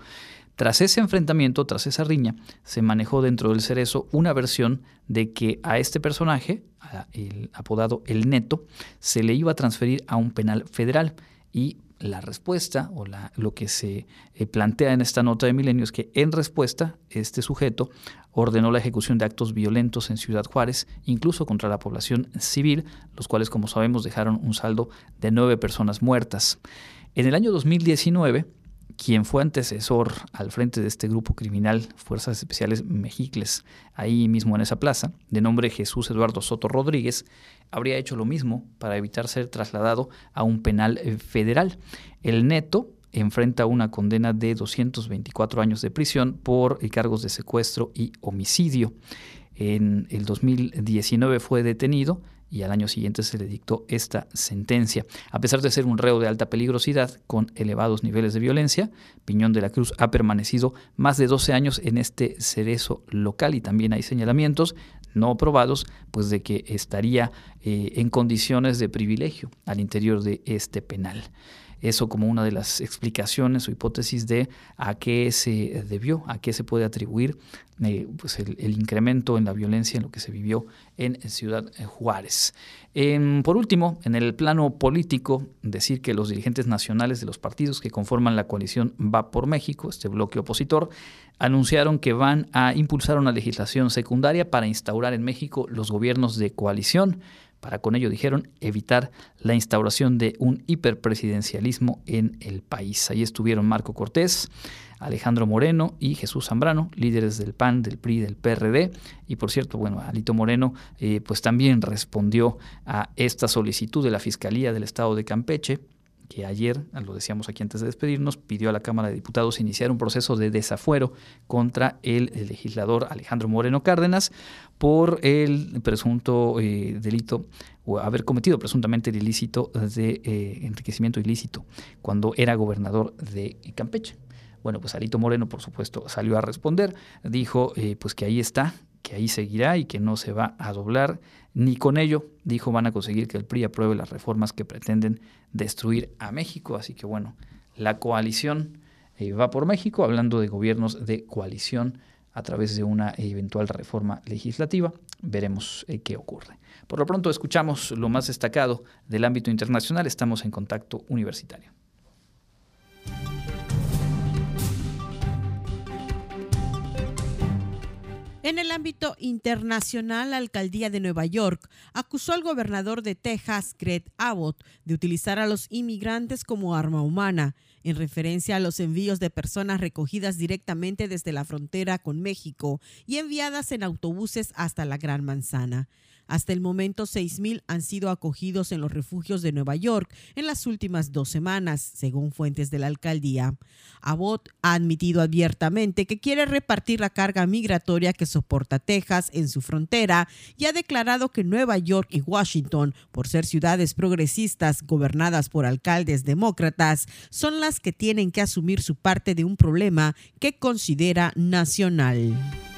Tras ese enfrentamiento, tras esa riña, se manejó dentro del cerezo una versión de que a este personaje, el apodado El Neto, se le iba a transferir a un penal federal y la respuesta o la, lo que se eh, plantea en esta nota de Milenio es que en respuesta este sujeto ordenó la ejecución de actos violentos en Ciudad Juárez, incluso contra la población civil, los cuales como sabemos dejaron un saldo de nueve personas muertas. En el año 2019, quien fue antecesor al frente de este grupo criminal, Fuerzas Especiales Mexicles, ahí mismo en esa plaza, de nombre Jesús Eduardo Soto Rodríguez, habría hecho lo mismo para evitar ser trasladado a un penal federal. El neto enfrenta una condena de 224 años de prisión por cargos de secuestro y homicidio. En el 2019 fue detenido y al año siguiente se le dictó esta sentencia. A pesar de ser un reo de alta peligrosidad con elevados niveles de violencia, Piñón de la Cruz ha permanecido más de 12 años en este cerezo local y también hay señalamientos no probados, pues de que estaría eh, en condiciones de privilegio al interior de este penal eso como una de las explicaciones o hipótesis de a qué se debió, a qué se puede atribuir eh, pues el, incremento en la violencia en lo que se vivió en Ciudad Juárez. por último, en el plano político, decir que los dirigentes nacionales de los partidos que conforman la coalición Va por México, este bloque opositor, anunciaron que van a impulsar una legislación secundaria para instaurar en México los gobiernos de coalición para con ello, dijeron, evitar la instauración de un hiperpresidencialismo en el país. Ahí estuvieron Marco Cortés, Alejandro Moreno y Jesús Zambrano, líderes del PAN, del PRI, del PRD. Y por cierto, bueno, Alito Moreno eh, pues también respondió a esta solicitud de la Fiscalía del Estado de Campeche que ayer, lo decíamos aquí antes de despedirnos, pidió a la Cámara de Diputados iniciar un proceso de desafuero contra el, legislador Alejandro Moreno Cárdenas por el presunto eh, delito o haber cometido presuntamente el ilícito de eh, enriquecimiento ilícito cuando era gobernador de Campeche. Bueno, pues Alito Moreno, por supuesto, salió a responder, dijo eh, pues que ahí está, que ahí seguirá y que no se va a doblar, ni con ello, dijo, van a conseguir que el PRI apruebe las reformas que pretenden destruir a México. Así que bueno, la coalición va por México, hablando de gobiernos de coalición a través de una eventual reforma legislativa. Veremos eh, qué ocurre. Por lo pronto escuchamos lo más destacado del ámbito internacional. Estamos en contacto universitario. En el ámbito internacional, la alcaldía de Nueva York acusó al gobernador de Texas, Greg Abbott, de utilizar a los inmigrantes como arma humana, en referencia a los envíos de personas recogidas directamente desde la frontera con México y enviadas en autobuses hasta la Gran Manzana. Hasta el momento, 6.000 han sido acogidos en los refugios de Nueva York en las últimas dos semanas, según fuentes de la alcaldía. Abbott ha admitido abiertamente que quiere repartir la carga migratoria que soporta Texas en su frontera y ha declarado que Nueva York y Washington, por ser ciudades progresistas gobernadas por alcaldes demócratas, son las que tienen que asumir su parte de un problema que considera nacional.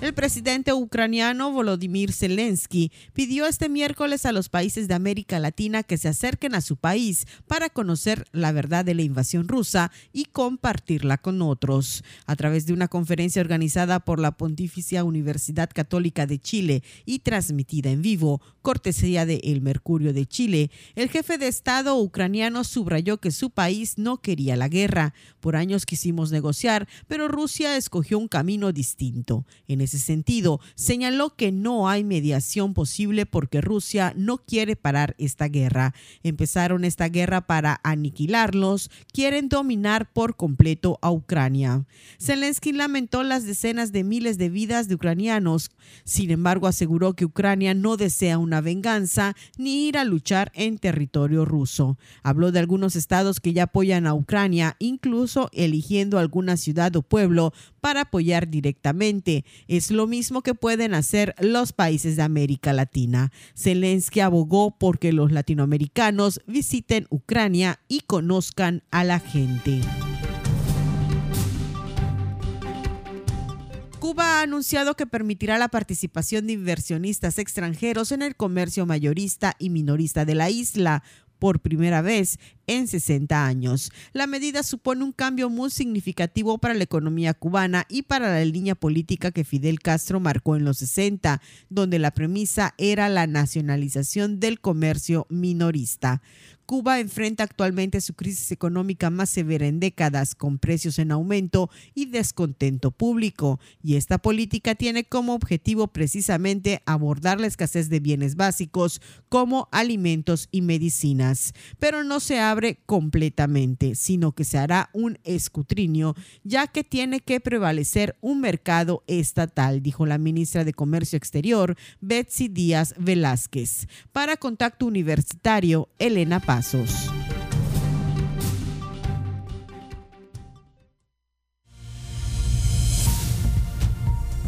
El presidente ucraniano Volodymyr Zelensky pidió este miércoles a los países de América Latina que se acerquen a su país para conocer la verdad de la invasión rusa y compartirla con otros. A través de una conferencia organizada por la Pontificia Universidad Católica de Chile y transmitida en vivo, cortesía de El Mercurio de Chile, el jefe de Estado ucraniano subrayó que su país no quería la guerra. Por años quisimos negociar, pero Rusia escogió un camino distinto. En ese sentido, señaló que no hay mediación posible porque Rusia no quiere parar esta guerra. Empezaron esta guerra para aniquilarlos, quieren dominar por completo a Ucrania. Zelensky lamentó las decenas de miles de vidas de ucranianos, sin embargo aseguró que Ucrania no desea una venganza ni ir a luchar en territorio ruso. Habló de algunos estados que ya apoyan a Ucrania, incluso eligiendo alguna ciudad o pueblo para apoyar directamente. Es lo mismo que pueden hacer los países de América Latina. Zelensky abogó porque los latinoamericanos visiten Ucrania y conozcan a la gente. Cuba ha anunciado que permitirá la participación de inversionistas extranjeros en el comercio mayorista y minorista de la isla. Por primera vez, en 60 años. La medida supone un cambio muy significativo para la economía cubana y para la línea política que Fidel Castro marcó en los 60, donde la premisa era la nacionalización del comercio minorista. Cuba enfrenta actualmente su crisis económica más severa en décadas, con precios en aumento y descontento público, y esta política tiene como objetivo precisamente abordar la escasez de bienes básicos como alimentos y medicinas. Pero no se abre completamente, sino que se hará un escrutinio, ya que tiene que prevalecer un mercado estatal, dijo la ministra de Comercio Exterior, Betsy Díaz Velázquez. Para Contacto Universitario, Elena Paz.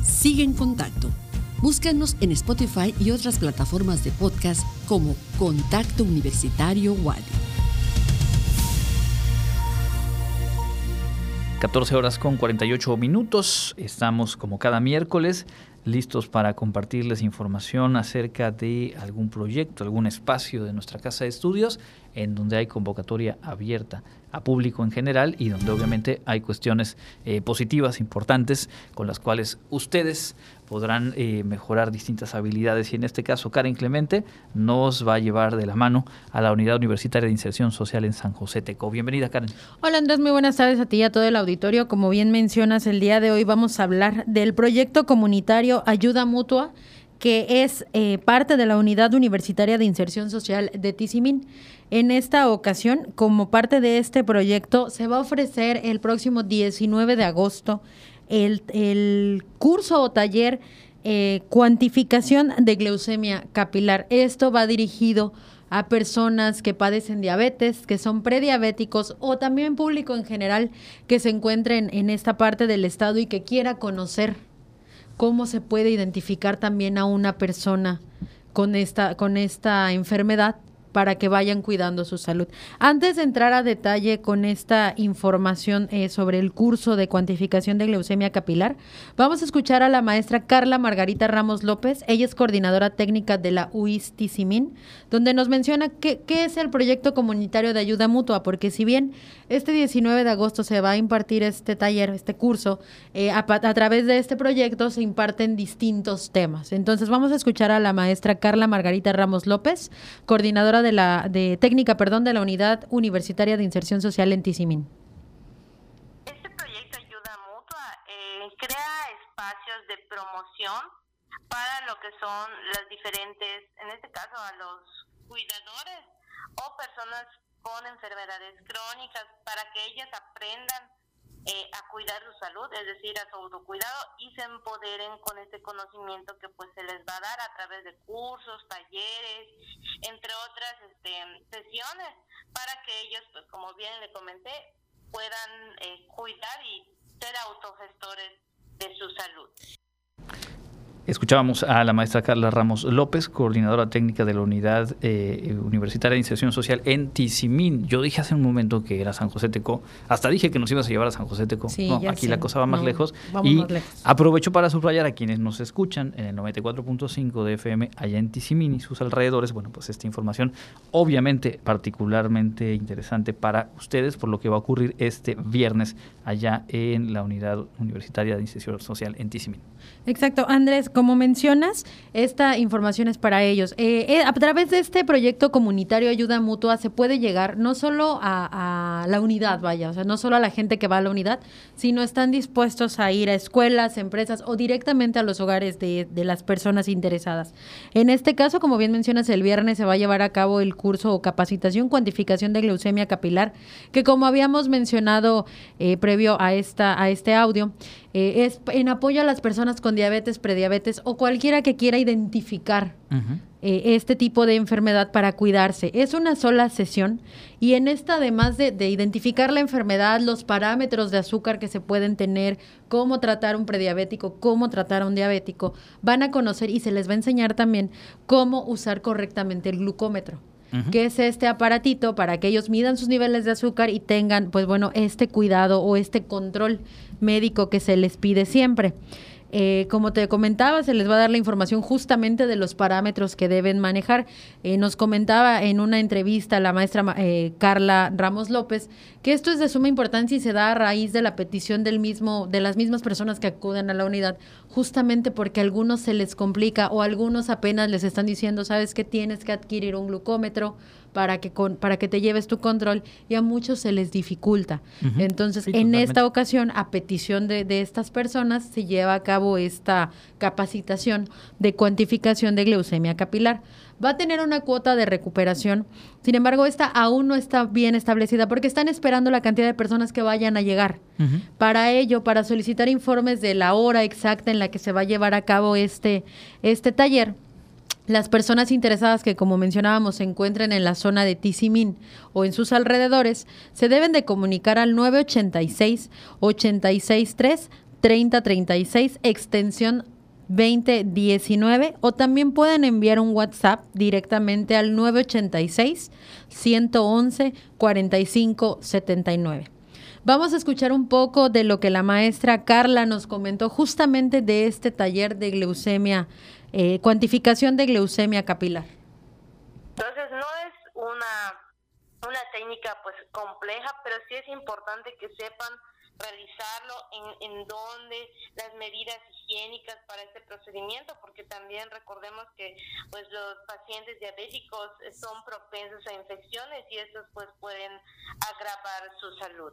Sigue en contacto. Búscanos en Spotify y otras plataformas de podcast como Contacto Universitario Wadi. 14 horas con 48 minutos. Estamos como cada miércoles listos para compartirles información acerca de algún proyecto, algún espacio de nuestra casa de estudios en donde hay convocatoria abierta a público en general y donde obviamente hay cuestiones eh, positivas, importantes, con las cuales ustedes podrán eh, mejorar distintas habilidades y en este caso Karen Clemente nos va a llevar de la mano a la Unidad Universitaria de Inserción Social en San José Teco. Bienvenida Karen. Hola Andrés, muy buenas tardes a ti y a todo el auditorio. Como bien mencionas, el día de hoy vamos a hablar del proyecto comunitario Ayuda Mutua que es eh, parte de la Unidad Universitaria de Inserción Social de Tizimín. En esta ocasión, como parte de este proyecto, se va a ofrecer el próximo 19 de agosto el, curso o taller eh, Cuantificación de Glucemia Capilar. Esto va dirigido a personas que padecen diabetes, que son prediabéticos o también público en general que se encuentren en esta parte del estado y que quiera conocer cómo se puede identificar también a una persona con esta, con esta enfermedad para que vayan cuidando su salud. Antes de entrar a detalle con esta información eh, sobre el curso de cuantificación de glucemia capilar, vamos a escuchar a la maestra Carla Margarita Ramos López. Ella es coordinadora técnica de la UIS donde nos menciona qué, qué es el proyecto comunitario de ayuda mutua, porque si bien este 19 de agosto se va a impartir este taller, este curso, eh, a, a través de este proyecto se imparten distintos temas. Entonces vamos a escuchar a la maestra Carla Margarita Ramos López, coordinadora de la de técnica, perdón, de la Unidad Universitaria de Inserción Social en Tizimín. Este proyecto Ayuda Mutua eh, crea espacios de promoción para lo que son las diferentes, en este caso a los cuidadores o personas con enfermedades crónicas para que ellas aprendan eh, a cuidar su salud, es decir, a su autocuidado y se empoderen con este conocimiento que pues se les va a dar a través de cursos, talleres, entre otras este, sesiones, para que ellos, pues como bien le comenté, puedan eh, cuidar y ser autogestores de su salud. Escuchábamos a la maestra Carla Ramos López, coordinadora técnica de la Unidad eh, Universitaria de Inserción Social en Tizimín. Yo dije hace un momento que era San José Teco, hasta dije que nos ibas a llevar a San José Teco. no, aquí la cosa va más lejos. Y aprovecho para subrayar a quienes nos escuchan en el 94.5 de FM allá en Tizimín y sus alrededores. Bueno, pues esta información obviamente particularmente interesante para ustedes por lo que va a ocurrir este viernes allá en la Unidad Universitaria de Inserción Social en Tizimín. Exacto, Andrés como mencionas, esta información es para ellos. Eh, eh, a través de este proyecto comunitario Ayuda Mutua se puede llegar no solo a, la unidad, vaya, o sea, no solo a la gente que va a la unidad, sino están dispuestos a ir a escuelas, empresas o directamente a los hogares de, las personas interesadas. En este caso, como bien mencionas, el viernes se va a llevar a cabo el curso o capacitación cuantificación de glucemia capilar, que como habíamos mencionado eh, previo a, esta, a este audio, eh, es en apoyo a las personas con diabetes, prediabetes o cualquiera que quiera identificar eh, este tipo de enfermedad para cuidarse. Es una sola sesión y en esta, además de, de, identificar la enfermedad, los parámetros de azúcar que se pueden tener, cómo tratar un prediabético, cómo tratar a un diabético, van a conocer y se les va a enseñar también cómo usar correctamente el glucómetro que es este aparatito para que ellos midan sus niveles de azúcar y tengan, pues bueno, este cuidado o este control médico que se les pide siempre. Eh, como te comentaba, se les va a dar la información justamente de los parámetros que deben manejar. Eh, nos comentaba en una entrevista la maestra eh, Carla Ramos López que esto es de suma importancia y se da a raíz de la petición del mismo, de las mismas personas que acuden a la unidad, justamente porque a algunos se les complica o algunos apenas les están diciendo, sabes que tienes que adquirir un glucómetro para que, con, para que te lleves tu control y a muchos se les dificulta. Entonces, en esta ocasión, a petición de, de, estas personas, se lleva a cabo esta capacitación de cuantificación de glucemia capilar. Va a tener una cuota de recuperación, sin embargo, esta aún no está bien establecida porque están esperando la cantidad de personas que vayan a llegar. Para ello, para solicitar informes de la hora exacta en la que se va a llevar a cabo este, este taller, las personas interesadas que, como mencionábamos, se encuentren en la zona de Tizimín o en sus alrededores, se deben de comunicar al 986 863 3036 extensión 2019 o también pueden enviar un WhatsApp directamente al 986 111 45 79. Vamos a escuchar un poco de lo que la maestra Carla nos comentó justamente de este taller de glucemia eh, cuantificación de glucemia capilar. Entonces no es una, una técnica pues compleja, pero sí es importante que sepan realizarlo en, en donde las medidas higiénicas para este procedimiento, porque también recordemos que pues los pacientes diabéticos son propensos a infecciones y estos pues pueden agravar su salud.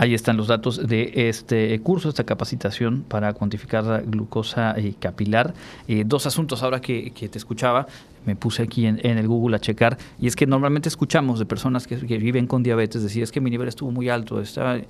Ahí están los datos de este curso, esta capacitación para cuantificar la glucosa eh, capilar. Eh, dos asuntos ahora que, te escuchaba, me puse aquí en, el Google a checar, y es que normalmente escuchamos de personas que, viven con diabetes decir, es que mi nivel estuvo muy alto, está,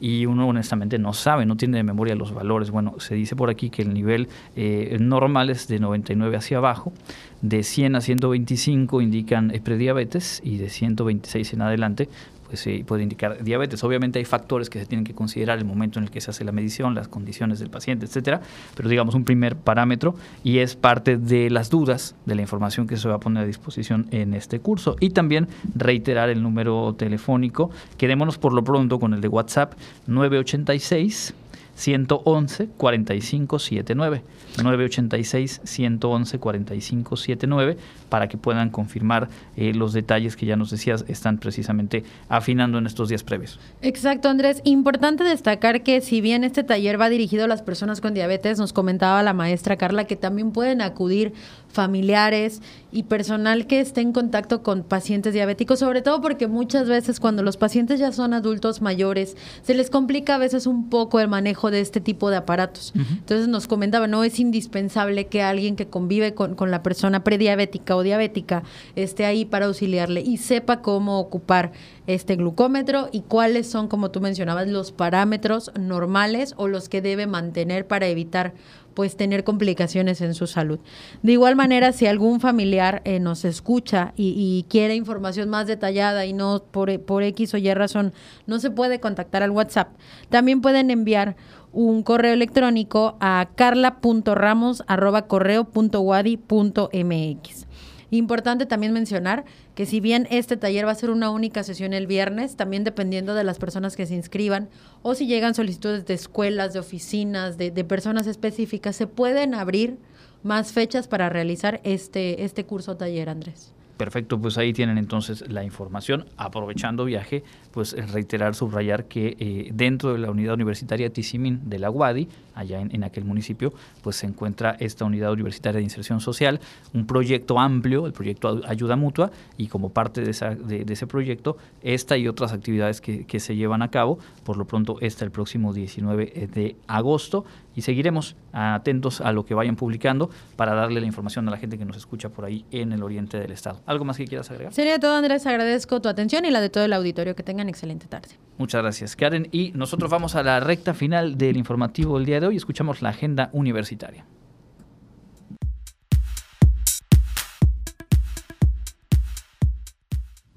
y uno honestamente no sabe, no tiene de memoria los valores. Bueno, se dice por aquí que el nivel eh, normal es de 99 hacia abajo, de 100 a 125 indican prediabetes y de 126 en adelante pues puede indicar diabetes. Obviamente hay factores que se tienen que considerar el momento en el que se hace la medición, las condiciones del paciente, etcétera, pero digamos un primer parámetro y es parte de las dudas de la información que se va a poner a disposición en este curso y también reiterar el número telefónico. Quedémonos por lo pronto con el de WhatsApp 986 111 4579 986 111 4579 para que puedan confirmar eh, los detalles que ya nos decías están precisamente afinando en estos días previos. Exacto, Andrés. Importante destacar que si bien este taller va dirigido a las personas con diabetes, nos comentaba la maestra Carla que también pueden acudir familiares y personal que esté en contacto con pacientes diabéticos, sobre todo porque muchas veces cuando los pacientes ya son adultos mayores, se les complica a veces un poco el manejo de este tipo de aparatos. Entonces nos comentaba, no es indispensable que alguien que convive con, con, la persona prediabética o diabética esté ahí para auxiliarle y sepa cómo ocupar este glucómetro y cuáles son, como tú mencionabas, los parámetros normales o los que debe mantener para evitar pues tener complicaciones en su salud. De igual manera, si algún familiar eh, nos escucha y, quiere información más detallada y no por, por X o Y razón no se puede contactar al WhatsApp, también pueden enviar un correo electrónico a carla.ramos.correo.wadi.mx. Importante también mencionar que si bien este taller va a ser una única sesión el viernes, también dependiendo de las personas que se inscriban o si llegan solicitudes de escuelas, de oficinas, de, personas específicas, se pueden abrir más fechas para realizar este, este curso taller, Andrés. Perfecto, pues ahí tienen entonces la información. Aprovechando viaje, pues reiterar, subrayar que eh, dentro de la unidad universitaria Tizimín de la UADI, allá en, aquel municipio, pues se encuentra esta unidad universitaria de inserción social, un proyecto amplio, el proyecto Ayuda Mutua, y como parte de, esa, de, ese proyecto, esta y otras actividades que, que, se llevan a cabo, por lo pronto está el próximo 19 de agosto, y seguiremos atentos a lo que vayan publicando para darle la información a la gente que nos escucha por ahí en el oriente del estado. ¿Algo más que quieras agregar? Sería todo, Andrés. Agradezco tu atención y la de todo el auditorio. Que tengan excelente tarde. Muchas gracias, Karen. Y nosotros vamos a la recta final del informativo del día de hoy. Escuchamos la agenda universitaria.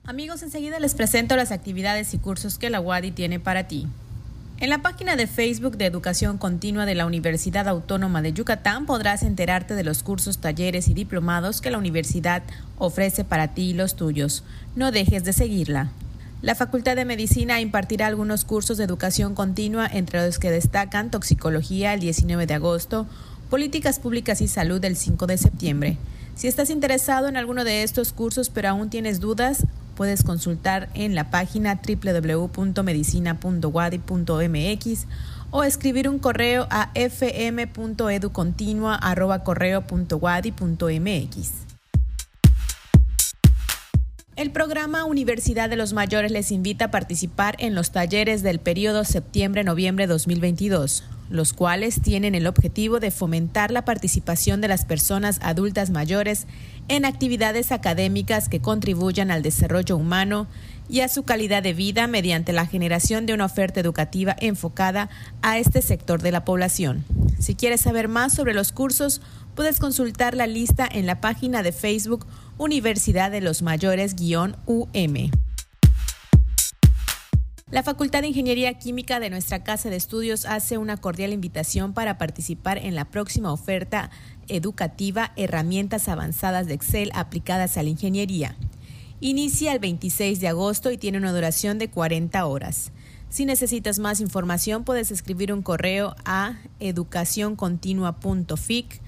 Amigos, enseguida les presento las actividades y cursos que la UADI tiene para ti. En la página de Facebook de Educación Continua de la Universidad Autónoma de Yucatán podrás enterarte de los cursos, talleres y diplomados que la universidad ofrece para ti y los tuyos. No dejes de seguirla. La Facultad de Medicina impartirá algunos cursos de educación continua, entre los que destacan toxicología el 19 de agosto, políticas públicas y salud el 5 de septiembre. Si estás interesado en alguno de estos cursos pero aún tienes dudas, puedes consultar en la página www.medicina.wadi.mx o escribir un correo a fm.educontinua.correo.wadi.mx. El programa Universidad de los Mayores les invita a participar en los talleres del periodo septiembre-noviembre 2022, los cuales tienen el objetivo de fomentar la participación de las personas adultas mayores en actividades académicas que contribuyan al desarrollo humano y a su calidad de vida mediante la generación de una oferta educativa enfocada a este sector de la población. Si quieres saber más sobre los cursos, puedes consultar la lista en la página de Facebook Universidad de los Mayores-UM. La Facultad de Ingeniería Química de nuestra Casa de Estudios hace una cordial invitación para participar en la próxima oferta educativa Herramientas Avanzadas de Excel aplicadas a la ingeniería. Inicia el 26 de agosto y tiene una duración de 40 horas. Si necesitas más información, puedes escribir un correo a educacioncontinua.fic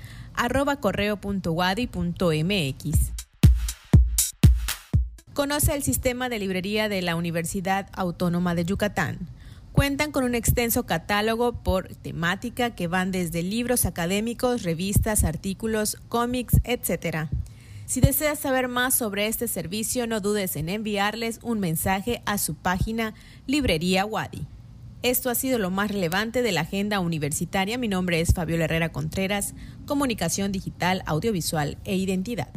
Conoce el sistema de librería de la Universidad Autónoma de Yucatán. Cuentan con un extenso catálogo por temática que van desde libros académicos, revistas, artículos, cómics, etc. Si deseas saber más sobre este servicio, no dudes en enviarles un mensaje a su página Librería Wadi. Esto ha sido lo más relevante de la agenda universitaria. Mi nombre es Fabiola Herrera Contreras, Comunicación Digital, Audiovisual e Identidad.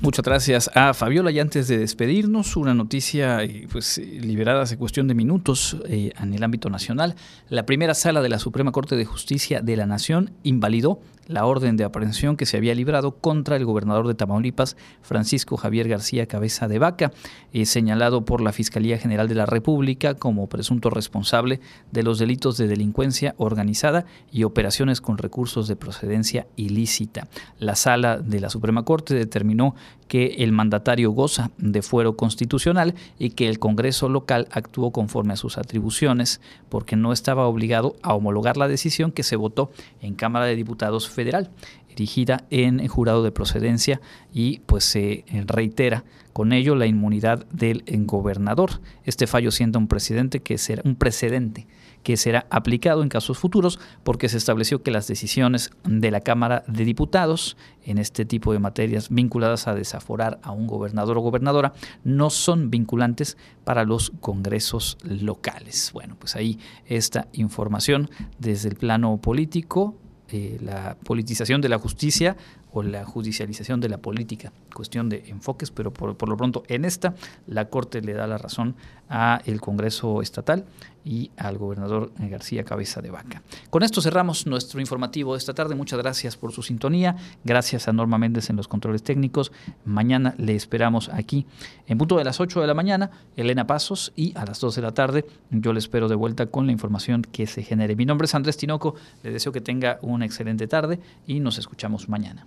Muchas gracias a Fabiola. Y antes de despedirnos, una noticia eh, pues, liberada hace cuestión de minutos eh, en el ámbito nacional. La primera sala de la Suprema Corte de Justicia de la Nación invalidó la orden de aprehensión que se había librado contra el gobernador de Tamaulipas, Francisco Javier García Cabeza de Vaca, eh, señalado por la Fiscalía General de la República como presunto responsable de los delitos de delincuencia organizada y operaciones con recursos de procedencia ilícita. La sala de la Suprema Corte determinó que el mandatario goza de fuero constitucional y que el Congreso local actuó conforme a sus atribuciones porque no estaba obligado a homologar la decisión que se votó en Cámara de Diputados Federal, erigida en jurado de procedencia y pues se reitera con ello la inmunidad del gobernador. Este fallo sienta un precedente que será un precedente que será aplicado en casos futuros porque se estableció que las decisiones de la Cámara de Diputados en este tipo de materias vinculadas a desaforar a un gobernador o gobernadora no son vinculantes para los congresos locales. Bueno, pues ahí esta información desde el plano político, eh, la politización de la justicia o la judicialización de la política. Cuestión de enfoques, pero por, por, lo pronto en esta la Corte le da la razón a el Congreso Estatal y al gobernador García Cabeza de Vaca. Con esto cerramos nuestro informativo de esta tarde. Muchas gracias por su sintonía. Gracias a Norma Méndez en los controles técnicos. Mañana le esperamos aquí en punto de las 8 de la mañana, Elena Pasos, y a las 2 de la tarde yo le espero de vuelta con la información que se genere. Mi nombre es Andrés Tinoco. Le deseo que tenga una excelente tarde y nos escuchamos mañana.